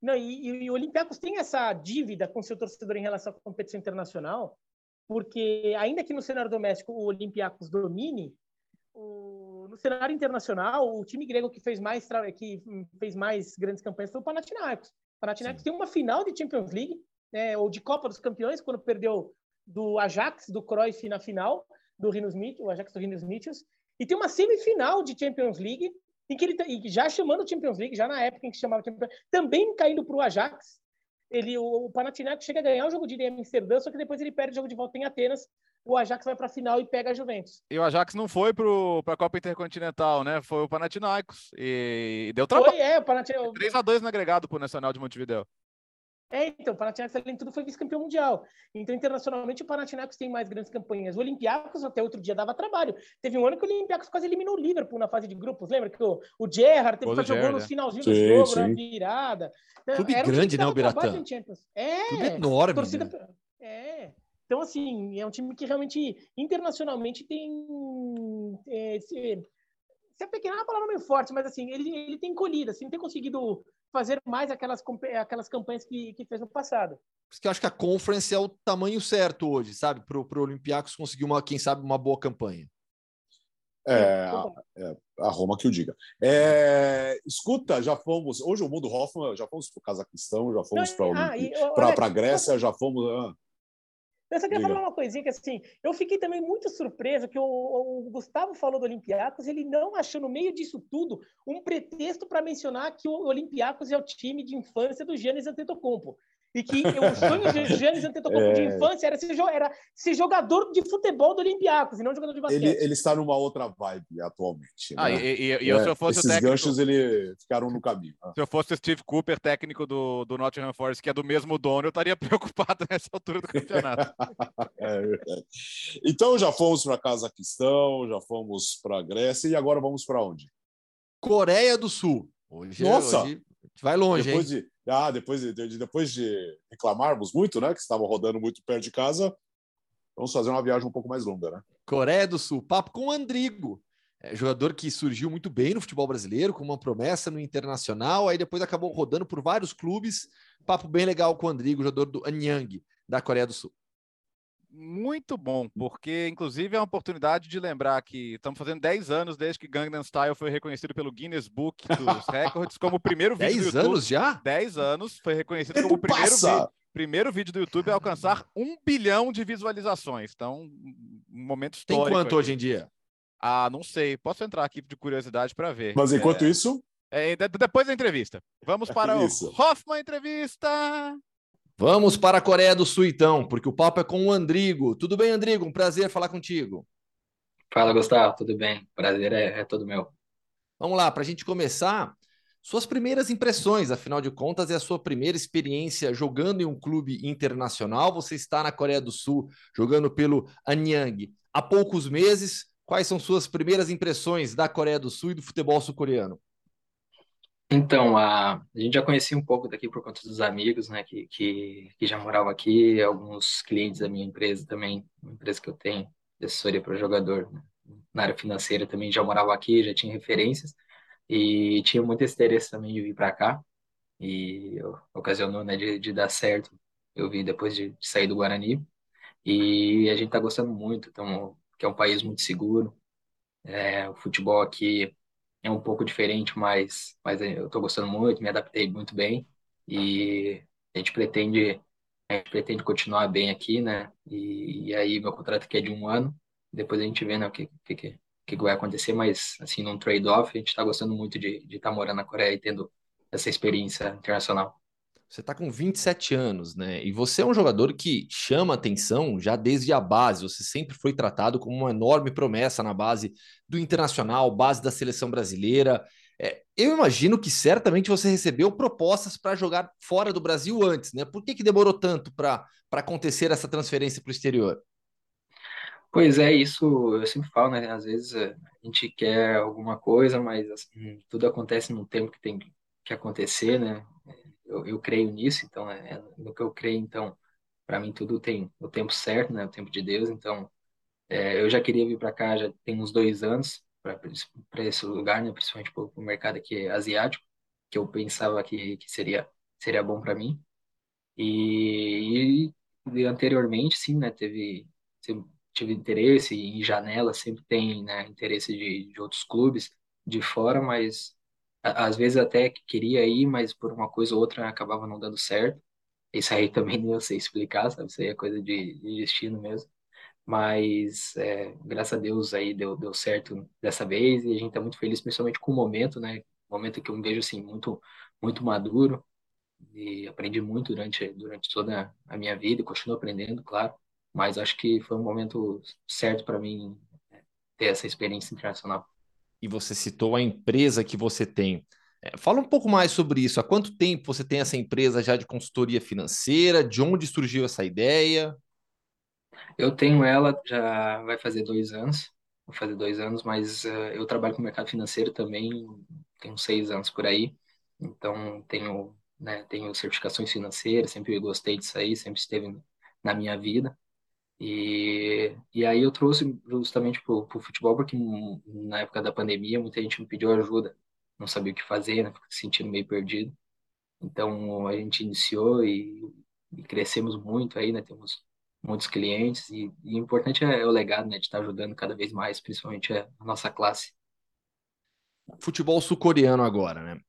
Não, e, e, o Olympiacos tem essa dívida com seu torcedor em relação à competição internacional, porque ainda que no cenário doméstico o Olympiacos domine, o, no cenário internacional o time grego que fez mais que fez mais grandes campanhas foi o Panathinaikos. O Panathinaikos Sim. tem uma final de Champions League, né, ou de Copa dos Campeões, quando perdeu do Ajax, do Cruyff na final, do Rinos o Ajax do Rinos Mitchells, e tem uma semifinal de Champions League em que ele tá, e já chamando Champions League, já na época em que chamava Champions League, também caindo para o Ajax. Ele, o, o Panathinaikos chega a ganhar o jogo de ida em Amsterdã, só que depois ele perde o jogo de volta em Atenas. O Ajax vai para a final e pega a Juventus. E o Ajax não foi para a Copa Intercontinental, né? Foi o Panathinaikos. E, e deu trabalho. Foi, é, o Panathinaikos. 3x2 no agregado para o Nacional de Montevideo. É, então, o Panathinaikos, além de tudo, foi vice-campeão mundial. Então, internacionalmente, o Panathinaikos tem mais grandes campanhas. O Olympiacos, até outro dia, dava trabalho. Teve um ano que o Olympiacos quase eliminou o Liverpool na fase de grupos. Lembra que o, o Gerrard teve que fazer gol no né? finalzinho sim, do jogo, sim. na virada. Clube Era grande, um né, o Biratã? É, Clube enorme. Torcida... Né? É. Então, assim, é um time que realmente, internacionalmente, tem... É, se, se é pequena, é uma palavra meio forte, mas, assim, ele, ele tem colhido, assim, tem conseguido fazer mais aquelas, aquelas campanhas que, que fez no passado. Por isso que eu acho que a Conference é o tamanho certo hoje, sabe? Para o Olympiacos conseguir, uma, quem sabe, uma boa campanha. É, a, é, a Roma que o diga. É, escuta, já fomos. Hoje o mundo Hoffman, já fomos para o Cazaquistão, já fomos para a Grécia, já fomos. Ah, eu só queria falar uma coisinha que assim, eu fiquei também muito surpreso que o, o Gustavo falou do Olympiacos, ele não achou no meio disso tudo um pretexto para mencionar que o Olympiacos é o time de infância do Giannis Antetokounmpo e que o sonho de Giannis Antetokounmpo é... de infância era ser, era ser jogador de futebol do Olympiacos e não jogador de basquete. Ele, ele está numa outra vibe atualmente. Ah, né? e, e, e eu, se eu fosse Esses técnico... ganchos ele ficaram no caminho. Né? Se eu fosse o Steve Cooper, técnico do, do Nottingham Forest, que é do mesmo dono, eu estaria [laughs] preocupado nessa altura do campeonato. [laughs] é Então já fomos para Cazaquistão, já fomos para Grécia e agora vamos para onde? Coreia do Sul. Hoje, Nossa! Hoje vai longe, depois hein? De, ah, depois de, de, depois de reclamarmos muito, né? Que estavam rodando muito perto de casa, vamos fazer uma viagem um pouco mais longa, né? Coreia do Sul, papo com o Andrigo. É, jogador que surgiu muito bem no futebol brasileiro, com uma promessa no internacional, aí depois acabou rodando por vários clubes. Papo bem legal com o Andrigo, jogador do Anyang, da Coreia do Sul muito bom, porque inclusive é uma oportunidade de lembrar que estamos fazendo 10 anos desde que Gangnam Style foi reconhecido pelo Guinness Book dos [laughs] Records como o primeiro vídeo 10 do YouTube. 10 anos já? 10 anos, foi reconhecido como o primeiro vídeo, primeiro vídeo do YouTube a alcançar um bilhão de visualizações. Então, um momento histórico. Tem quanto aqui. hoje em dia? Ah, não sei. Posso entrar aqui de curiosidade para ver. Mas enquanto é... isso... É, depois da entrevista. Vamos [laughs] para o Hoffman Entrevista! Vamos para a Coreia do Sul, então, porque o papo é com o Andrigo. Tudo bem, Andrigo? Um prazer falar contigo. Fala, Gustavo. Tudo bem? Prazer é, é todo meu. Vamos lá, para a gente começar, suas primeiras impressões, afinal de contas, é a sua primeira experiência jogando em um clube internacional. Você está na Coreia do Sul, jogando pelo Anyang há poucos meses. Quais são suas primeiras impressões da Coreia do Sul e do futebol sul-coreano? Então, a, a gente já conhecia um pouco daqui por conta dos amigos, né, que, que, que já moravam aqui, alguns clientes da minha empresa também, uma empresa que eu tenho, de assessoria para jogador, né, na área financeira também já morava aqui, já tinha referências, e tinha muito interesse também de vir para cá, e ocasionou, né, de, de dar certo, eu vi depois de, de sair do Guarani, e a gente está gostando muito, então, que é um país muito seguro, é, o futebol aqui é um pouco diferente, mas, mas eu estou gostando muito, me adaptei muito bem e a gente pretende a gente pretende continuar bem aqui, né? E, e aí meu contrato aqui é de um ano, depois a gente vê né, o que, que, que, que vai acontecer, mas assim, num trade-off, a gente está gostando muito de estar de tá morando na Coreia e tendo essa experiência internacional. Você está com 27 anos, né? E você é um jogador que chama atenção já desde a base. Você sempre foi tratado como uma enorme promessa na base do internacional, base da seleção brasileira. É, eu imagino que certamente você recebeu propostas para jogar fora do Brasil antes, né? Por que, que demorou tanto para acontecer essa transferência para o exterior? Pois é, isso eu sempre falo, né? Às vezes a gente quer alguma coisa, mas assim, tudo acontece no tempo que tem que acontecer, né? eu, eu creio nisso, então é, é no que eu creio, então para mim tudo tem o tempo certo, né, o tempo de Deus, então É, eu já queria vir para cá já tem uns dois anos para esse lugar, né? Principalmente para o mercado aqui asiático, que eu pensava que, que seria seria bom para mim. E, e, anteriormente, sim, né? Teve tive interesse em janela, sempre tem né, interesse de, de outros clubes de fora, mas às vezes até queria ir, mas por uma coisa ou outra acabava não dando certo. Isso aí [laughs] também não sei explicar, sabe? Isso aí é coisa de, de destino mesmo. Mas é, graças a Deus aí deu, deu certo dessa vez e a gente está muito feliz, principalmente com o momento, né? Momento que eu me vejo assim muito muito maduro e aprendi muito durante durante toda a minha vida e continuo aprendendo, claro. Mas acho que foi um momento certo para mim é, ter essa experiência internacional e você citou a empresa que você tem. É, fala um pouco mais sobre isso. Há quanto tempo você tem essa empresa já de consultoria financeira? De onde surgiu essa ideia? Eu tenho ela já vai fazer dois anos, vai fazer dois anos, mas uh, eu trabalho com o mercado financeiro também, tenho seis anos por aí, então tenho, né, tenho certificações financeiras, sempre gostei disso aí, sempre esteve na minha vida. E, e aí eu trouxe justamente para o futebol, porque na época da pandemia muita gente me pediu ajuda, não sabia o que fazer, né, se sentindo meio perdido. Então a gente iniciou e, e crescemos muito aí, né, temos muitos clientes e, e importante é, é, o legado, né, de estar ajudando cada vez mais, principalmente a nossa classe. Futebol sul-coreano agora, né?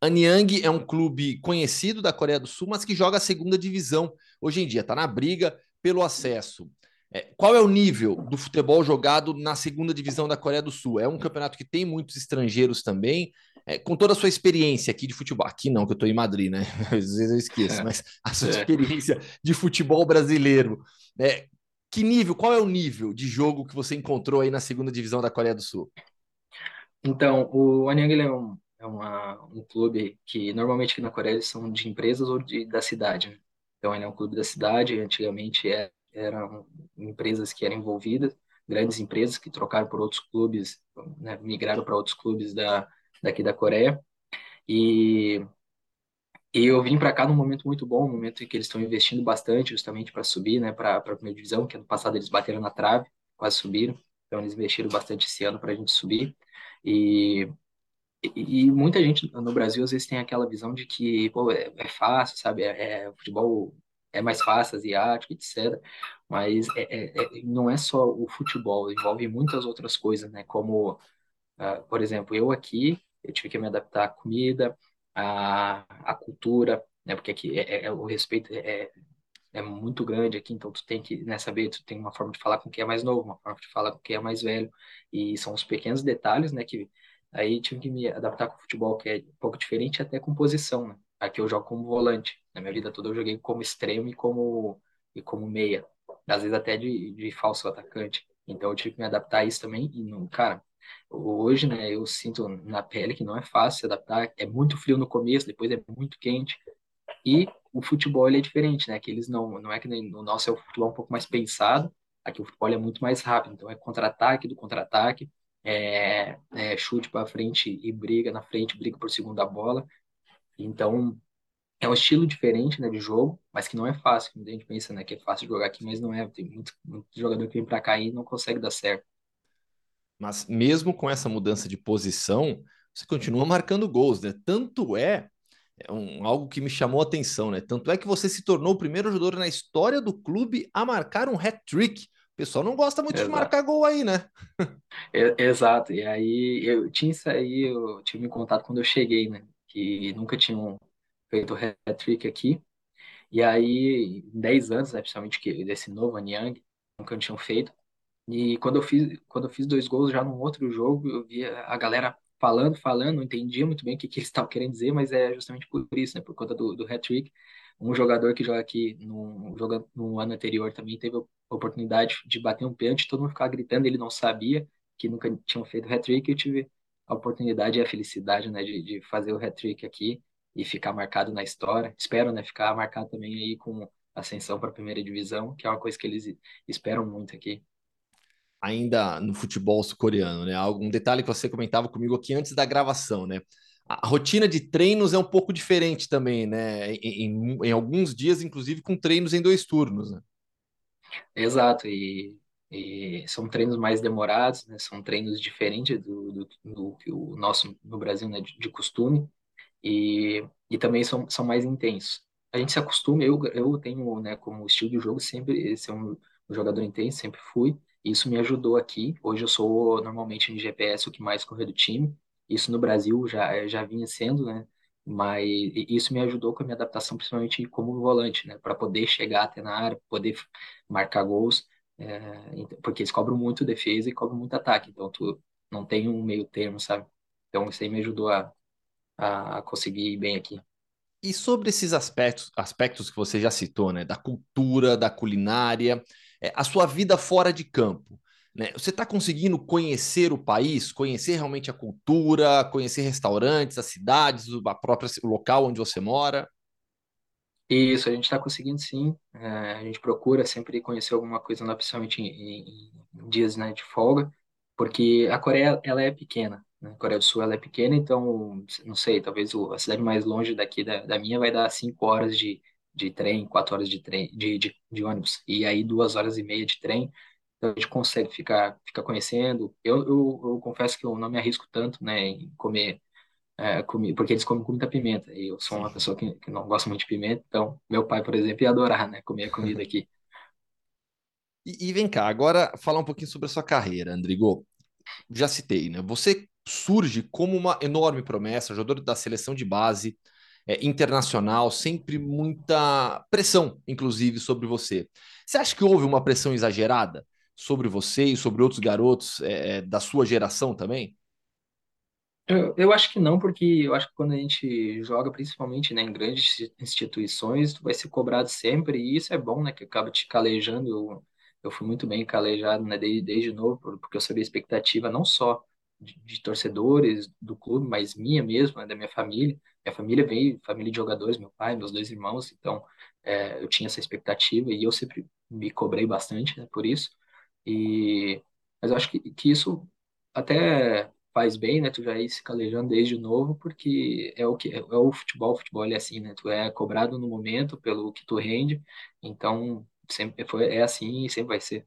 Anyang é um clube conhecido da Coreia do Sul, mas que joga a segunda divisão hoje em dia, está na briga pelo acesso. É, qual é o nível do futebol jogado na segunda divisão da Coreia do Sul? É um campeonato que tem muitos estrangeiros também. É, com toda a sua experiência aqui de futebol, aqui não, que eu estou em Madrid, né? [laughs] Às vezes eu esqueço, mas a sua é. experiência de futebol brasileiro. É, que nível, qual é o nível de jogo que você encontrou aí na segunda divisão da Coreia do Sul? Então, o Anyang é, um, é uma, um clube que normalmente aqui na Coreia são de empresas ou de, da cidade. Né? Então, ele é um clube da cidade, antigamente é, eram empresas que eram envolvidas, grandes empresas que trocaram por outros clubes, né, migraram para outros clubes da, daqui da Coreia. E, e eu vim para cá num momento muito bom, um momento em que eles estão investindo bastante justamente para subir né, para a primeira divisão, que ano passado eles bateram na trave, quase subiram. Então, eles investiram bastante esse ano para a gente subir. E e, muita gente no Brasil às vezes tem aquela visão de que pô, é, é fácil, sabe? É, é, futebol é mais fácil, asiático, etc. Mas é, é, é, não é só o futebol, envolve muitas outras coisas, né? Como, uh, por exemplo, eu aqui, eu tive que me adaptar à comida, à, à cultura, né? Porque aqui é, é o respeito é, é muito grande aqui, então tu tem que, né, saber, tu tem uma forma de falar com quem é mais novo, uma forma de falar com quem é mais velho, e são os pequenos detalhes, né, que Aí tive que me adaptar com o futebol, que é um pouco diferente até com posição, né? Aqui eu jogo como volante. Na minha vida toda eu joguei como extremo e como, e como meia. Às vezes até de, de falso atacante. Então eu tive que me adaptar a isso também. E, cara, hoje, né, eu sinto na pele que não é fácil se adaptar. É muito frio no começo, depois é muito quente. E o futebol ele é diferente, né? Que eles não, não é que no nosso é o futebol um pouco mais pensado. Aqui o futebol é muito mais rápido. Então é contra-ataque do contra-ataque é, é, chute para frente e briga na frente, briga por segunda bola. Então, é um estilo diferente né, de jogo, mas que não é fácil. Muita gente pensa né, que é fácil jogar aqui, mas não é. Tem muito, muito jogador que vem para cá e não consegue dar certo. Mas mesmo com essa mudança de posição, você continua marcando gols, né? Tanto é, é um, algo que me chamou a atenção, né? Tanto é que você se tornou o primeiro jogador na história do clube a marcar um hat-trick pessoal não gosta muito Exato. de marcar gol aí, né? Exato. E aí eu tinha isso aí, eu tive em contato quando eu cheguei, né? Que nunca tinham feito hat-trick aqui. E aí, em 10 anos, né, principalmente desse novo Anyang, nunca tinham feito. E quando eu fiz, quando eu fiz dois gols já num outro jogo, eu via a galera falando, falando, não entendia muito bem o que, que eles estavam querendo dizer, mas é justamente por isso, né? Por conta do, do hat-trick. Um jogador que joga aqui no, joga, no ano anterior também teve a oportunidade de bater um pênalti, todo mundo ficava gritando, ele não sabia que nunca tinham feito hat-trick, eu tive a oportunidade e a felicidade né, de, de fazer o hat-trick aqui e ficar marcado na história. Espero né, ficar marcado também aí com ascensão para a primeira divisão, que é uma coisa que eles esperam muito aqui. Ainda no futebol sul-coreano, né? Algum detalhe que você comentava comigo aqui antes da gravação, né? a rotina de treinos é um pouco diferente também, né? Em, em, em, alguns dias, inclusive, com treinos em dois turnos, né? Exato, e E são treinos mais demorados, né? São treinos diferentes do, do, do que o nosso no Brasil, né? De, de costume. E, e também são, são mais intensos. A gente se acostuma, eu, eu tenho, né, como estilo de jogo sempre ser um, um jogador intenso, sempre fui. Isso me ajudou aqui. Hoje eu sou normalmente no GPS o que mais corre do time. Isso no Brasil já, já vinha sendo, né? Mas isso me ajudou com a minha adaptação, principalmente como volante, né? Para poder chegar até na área, poder marcar gols, é, porque eles cobram muito defesa e cobram muito ataque. Então tu não tem um meio termo, sabe? Então isso aí me ajudou a, a conseguir ir bem aqui. E sobre esses aspectos, aspectos que você já citou, né? Da cultura, da culinária, é, a sua vida fora de campo. Né? Você está conseguindo conhecer o país, conhecer realmente a cultura, conhecer restaurantes, as cidades, a própria o local onde você mora? Isso, a gente está conseguindo sim. É, a gente procura sempre conhecer alguma coisa, lá, principalmente em, em dias né, de folga, porque a Coreia ela é pequena. Né? A Coreia do Sul ela é pequena, então, não sei, talvez a cidade mais longe daqui da, da minha vai dar cinco horas de, de trem, quatro horas de trem, de, de, de ônibus, e aí duas horas e meia de trem. Então a gente consegue ficar, ficar conhecendo. Eu, eu, eu confesso que eu não me arrisco tanto, né, em comer, é, porque eles comem com muita pimenta. E eu sou uma pessoa que, que não gosta muito de pimenta, então meu pai, por exemplo, ia adorar, né, comer a comida aqui. [laughs] E, e, vem cá, agora falar um pouquinho sobre a sua carreira, Andrigo. Já citei, né? Você surge como uma enorme promessa, jogador da seleção de base, é, internacional, sempre muita pressão, inclusive, sobre você. Você acha que houve uma pressão exagerada? sobre você e sobre outros garotos é, é, da sua geração também? Eu, eu acho que não, porque eu acho que quando a gente joga, principalmente né, em grandes instituições, tu vai ser cobrado sempre, e isso é bom, né? Que acaba te calejando. Eu, eu fui muito bem calejado né, desde, desde novo, porque eu sabia a expectativa não só de, de torcedores do clube, mas minha mesmo, né, da minha família. Minha família veio, família de jogadores, meu pai, meus dois irmãos, então é, eu tinha essa expectativa e eu sempre me cobrei bastante né, por isso. E, mas eu acho que, que isso até faz bem, né? Tu já ir se calejando desde novo, porque é o que é o futebol, o futebol é assim, né? Tu é cobrado no momento pelo que tu rende, então sempre foi é assim e sempre vai ser.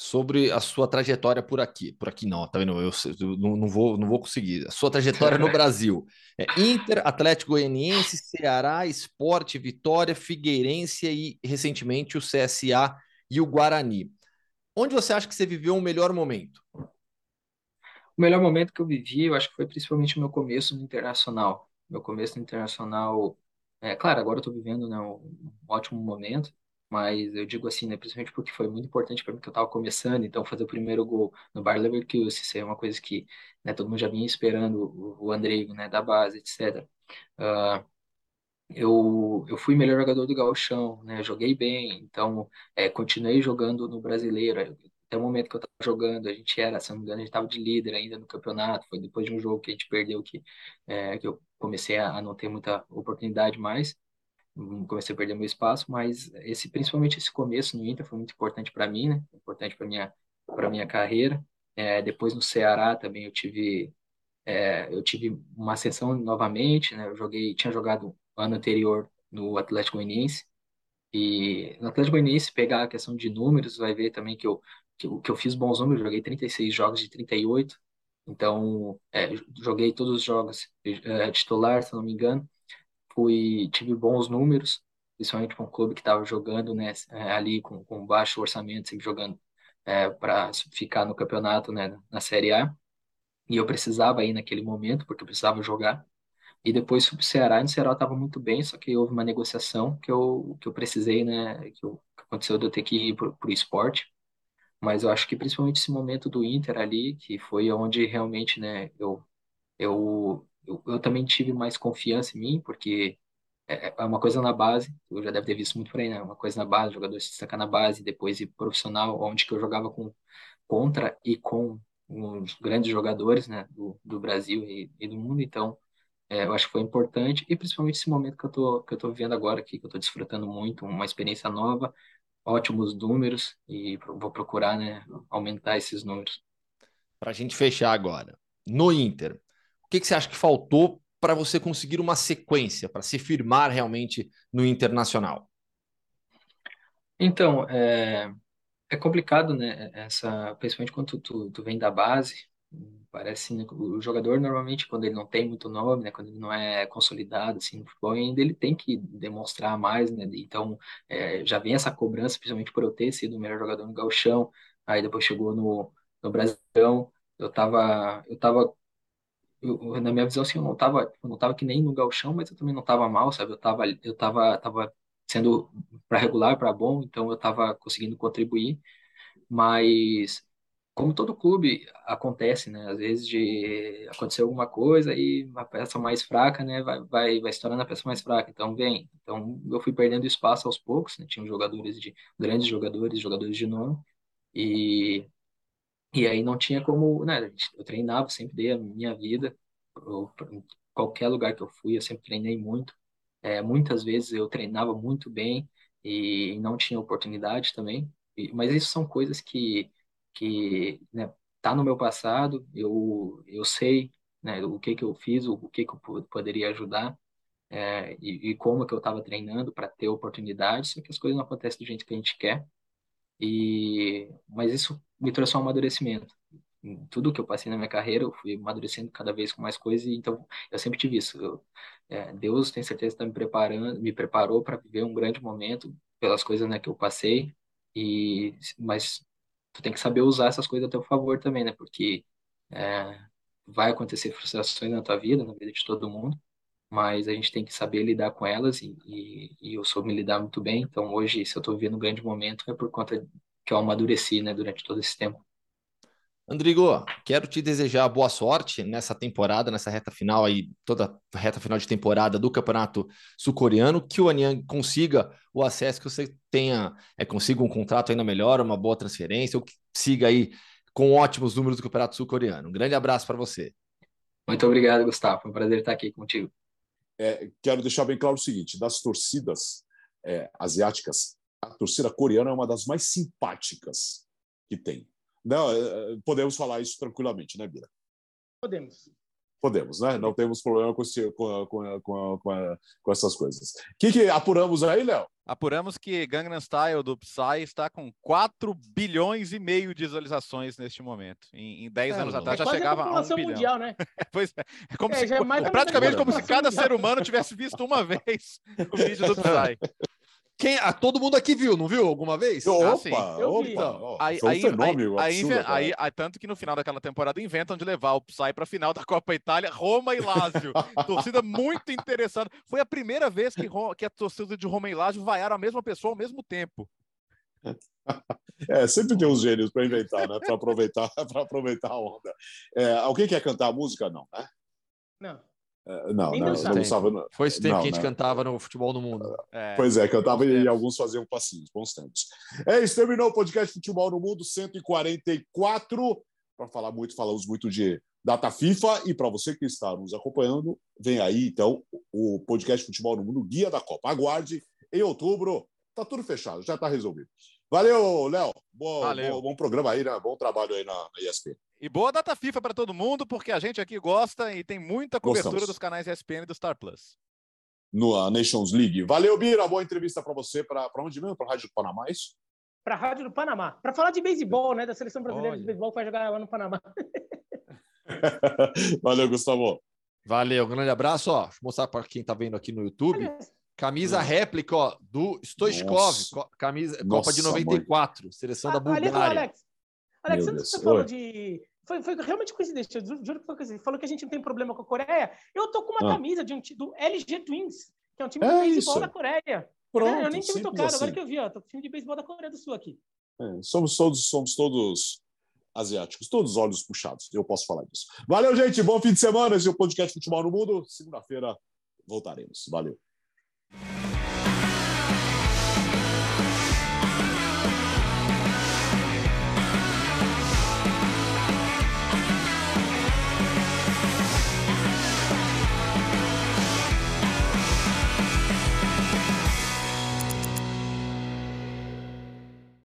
Sobre a sua trajetória por aqui, por aqui não, tá vendo? Eu, eu não, vou, não vou conseguir. A sua trajetória no [laughs] Brasil é Inter, Atlético Goianiense, Ceará, Esporte, Vitória, Figueirense e recentemente o CSA e o Guarani. Onde você acha que você viveu o melhor momento? O melhor momento que eu vivi, eu acho que foi principalmente o meu começo no internacional. Meu começo no internacional, é claro, agora eu estou vivendo né, um ótimo momento, mas eu digo assim, né, principalmente porque foi muito importante para mim que eu estava começando, então fazer o primeiro gol no Bar Leverkusen, isso é uma coisa que né, todo mundo já vinha esperando, o, Andrei, né, da base, etc. Uh, eu, eu fui melhor jogador do Gauchão, né? Joguei bem, então é, continuei jogando no Brasileiro. Até o momento que eu estava jogando, a gente era, se não me engano, a gente estava de líder ainda no campeonato. Foi depois de um jogo que a gente perdeu que, é, que eu comecei a, a não ter muita oportunidade mais. Hum, comecei a perder meu espaço, mas esse, principalmente esse começo no Inter foi muito importante para mim, né? Importante para minha para minha carreira. É, depois no Ceará também eu tive é, eu tive uma ascensão novamente, né? Eu joguei, tinha jogado ano anterior no Atlético Goianiense. E no Atlético Goianiense, pegar a questão de números, vai ver também que eu, que que eu fiz bons números, joguei 36 jogos de 38. Então, é, joguei todos os jogos é, titular, se não me engano. Fui, tive bons números, principalmente com um clube que estava jogando né, é, ali com, com baixo orçamento, sempre jogando é, para ficar no campeonato, né, na Série A. E eu precisava ir naquele momento, porque eu precisava jogar. E depois fui para o Ceará, e no Ceará estava muito bem, só que houve uma negociação que eu, que eu precisei, né? Que, eu, que aconteceu de eu ter que ir para o esporte. Mas eu acho que principalmente esse momento do Inter ali, que foi onde realmente, né, eu, eu, eu, eu também tive mais confiança em mim, porque é, é uma coisa na base, eu já deve ter visto muito por aí, né? Uma coisa na base, jogador se destacar na base, depois ir profissional, onde que eu jogava com, contra e com os grandes jogadores, né, do, do Brasil e, e do mundo, então é, eu acho que foi importante, e principalmente esse momento que eu tô, que eu tô vivendo agora aqui, que eu tô desfrutando muito, uma experiência nova, ótimos números, e vou procurar, né, aumentar esses números. Para a gente fechar agora, no Inter, que, que você acha que faltou para você conseguir uma sequência, para se firmar realmente no Internacional? Então, é, é complicado, né? Essa, principalmente quando tu, tu, tu vem da base, parece né, o jogador normalmente quando ele não tem muito nome, né, quando ele não é consolidado assim no futebol, ainda ele tem que demonstrar mais, né? Então é, já vem essa cobrança, principalmente por eu ter sido o melhor jogador no Gauchão, aí depois chegou no, no Brasilão, eu tava eu tava eu, na minha visão assim, eu não tava eu não tava que nem no Gauchão, mas eu também não tava mal, sabe? Eu tava eu tava tava sendo para regular, para bom, então eu tava conseguindo contribuir, mas como todo clube acontece, né? Às vezes de acontecer alguma coisa e uma peça mais fraca, né, vai, vai, vai se tornando a peça mais fraca. Então vem. Então eu fui perdendo espaço aos poucos, né? Tinha jogadores de grandes jogadores, jogadores de nome e e aí não tinha como, né? Eu treinava, sempre dei a minha vida, eu, qualquer lugar que eu fui, eu sempre treinei muito. É, muitas vezes eu treinava muito bem e não tinha oportunidade também. E, mas isso são coisas que que né, tá no meu passado, eu, eu sei né, o que que eu fiz, o, o que que eu poderia ajudar é, e, e, como que eu estava treinando para ter oportunidades, só que as coisas não acontecem do jeito que a gente quer. E mas isso me trouxe um amadurecimento. Em tudo que eu passei na minha carreira, eu fui amadurecendo cada vez com mais coisas, e então eu sempre tive isso. Eu, é, Deus tem certeza está me preparando, me preparou para viver um grande momento pelas coisas né, que eu passei. E mas tu tem que saber usar essas coisas a teu favor também, né? Porque é, vai acontecer frustrações na tua vida, na vida de todo mundo, mas a gente tem que saber lidar com elas e, e, e eu soube me lidar muito bem. Então hoje, se eu estou vivendo um grande momento, é por conta que eu amadureci, né, durante todo esse tempo. Andrigo, quero te desejar boa sorte nessa temporada, nessa reta final aí, toda a reta final de temporada do Campeonato Sul-Coreano, que o Anian consiga o acesso, que você tenha, é, consiga um contrato ainda melhor, uma boa transferência, ou que siga aí com ótimos números do Campeonato Sul-Coreano. Um grande abraço para você. Muito obrigado, Gustavo. Foi um prazer estar aqui contigo. É, quero deixar bem claro o seguinte: das torcidas é, asiáticas, a torcida coreana é uma das mais simpáticas que tem. Não, é, é, podemos falar isso tranquilamente, né, Bira? Podemos. Podemos, né? Não temos problema com, esse, com, com, com, com, essas coisas. O que, que apuramos aí, Léo? Apuramos que Gangnam Style do Psy está com 4 bilhões e meio de visualizações neste momento. Em, em 10 é, anos atrás é já chegava a, a um bilhão. Mundial, né? [laughs] pois é. É, como é, se, é praticamente como se cada ser humano tivesse visto uma [laughs] vez o vídeo do Psy. [laughs] Quem, ah, todo mundo aqui viu, não viu alguma vez? Opa, ah, opa. Então, aí, aí, fenômeno, aí, absurdo, aí, aí, tanto que no final daquela temporada inventam de levar o Psy para a final da Copa Itália, Roma e Lazio. [laughs] torcida muito interessada. Foi a primeira vez que, que a torcida de Roma e Lazio vaiaram a mesma pessoa ao mesmo tempo. [laughs] É, sempre tem uns gênios para inventar, né? Para aproveitar, [laughs] para aproveitar a onda. É, alguém quer cantar a música? Não, né? Não. É, não, não, não gostava. Foi esse tempo não, que a gente cantava no futebol no mundo. É, pois é, cantava e tempos. alguns faziam passinhos, bons tempos. É isso, terminou o podcast Futebol no Mundo 144. Para falar muito, falamos muito de data FIFA. E para você que está nos acompanhando, vem aí então o podcast Futebol no Mundo, Guia da Copa. Aguarde em outubro. Tá tudo fechado, já está resolvido. Valeu, Léo. Bom, bom, bom, programa aí, né? Bom trabalho aí na, na ESPN. E boa data FIFA para todo mundo, porque a gente aqui gosta e tem muita cobertura Gostamos. dos canais ESPN e do Star Plus. No Nations League. Valeu, Bira. Boa entrevista para você. Para onde mesmo? Para a Rádio do Panamá, é isso? Para a Rádio do Panamá. Para falar de beisebol, né? Da seleção brasileira Olha. de beisebol que vai jogar lá no Panamá. [laughs] Valeu, Gustavo. Valeu, grande abraço. Ó, deixa eu mostrar para quem está vendo aqui no YouTube. Camisa réplica ó, do Stoichkov, camisa Nossa, Copa de 94, mãe. seleção ah, da Bulgária. Ali, Alex, Alex você falou Oi. de foi, foi realmente coincidência, eu juro que foi coincidência. Falou que a gente não tem problema com a Coreia. Eu tô com uma ah. camisa de um, do LG Twins, que é um time de é beisebol da Coreia. Pronto, eu nem tinha me tocado, assim. agora que eu vi, ó, tô com time de beisebol da Coreia do Sul aqui. É, somos todos, somos todos asiáticos, todos olhos puxados, eu posso falar disso. Valeu, gente, bom fim de semana, esse é o podcast Futebol no Mundo. Segunda-feira voltaremos. Valeu. Bye.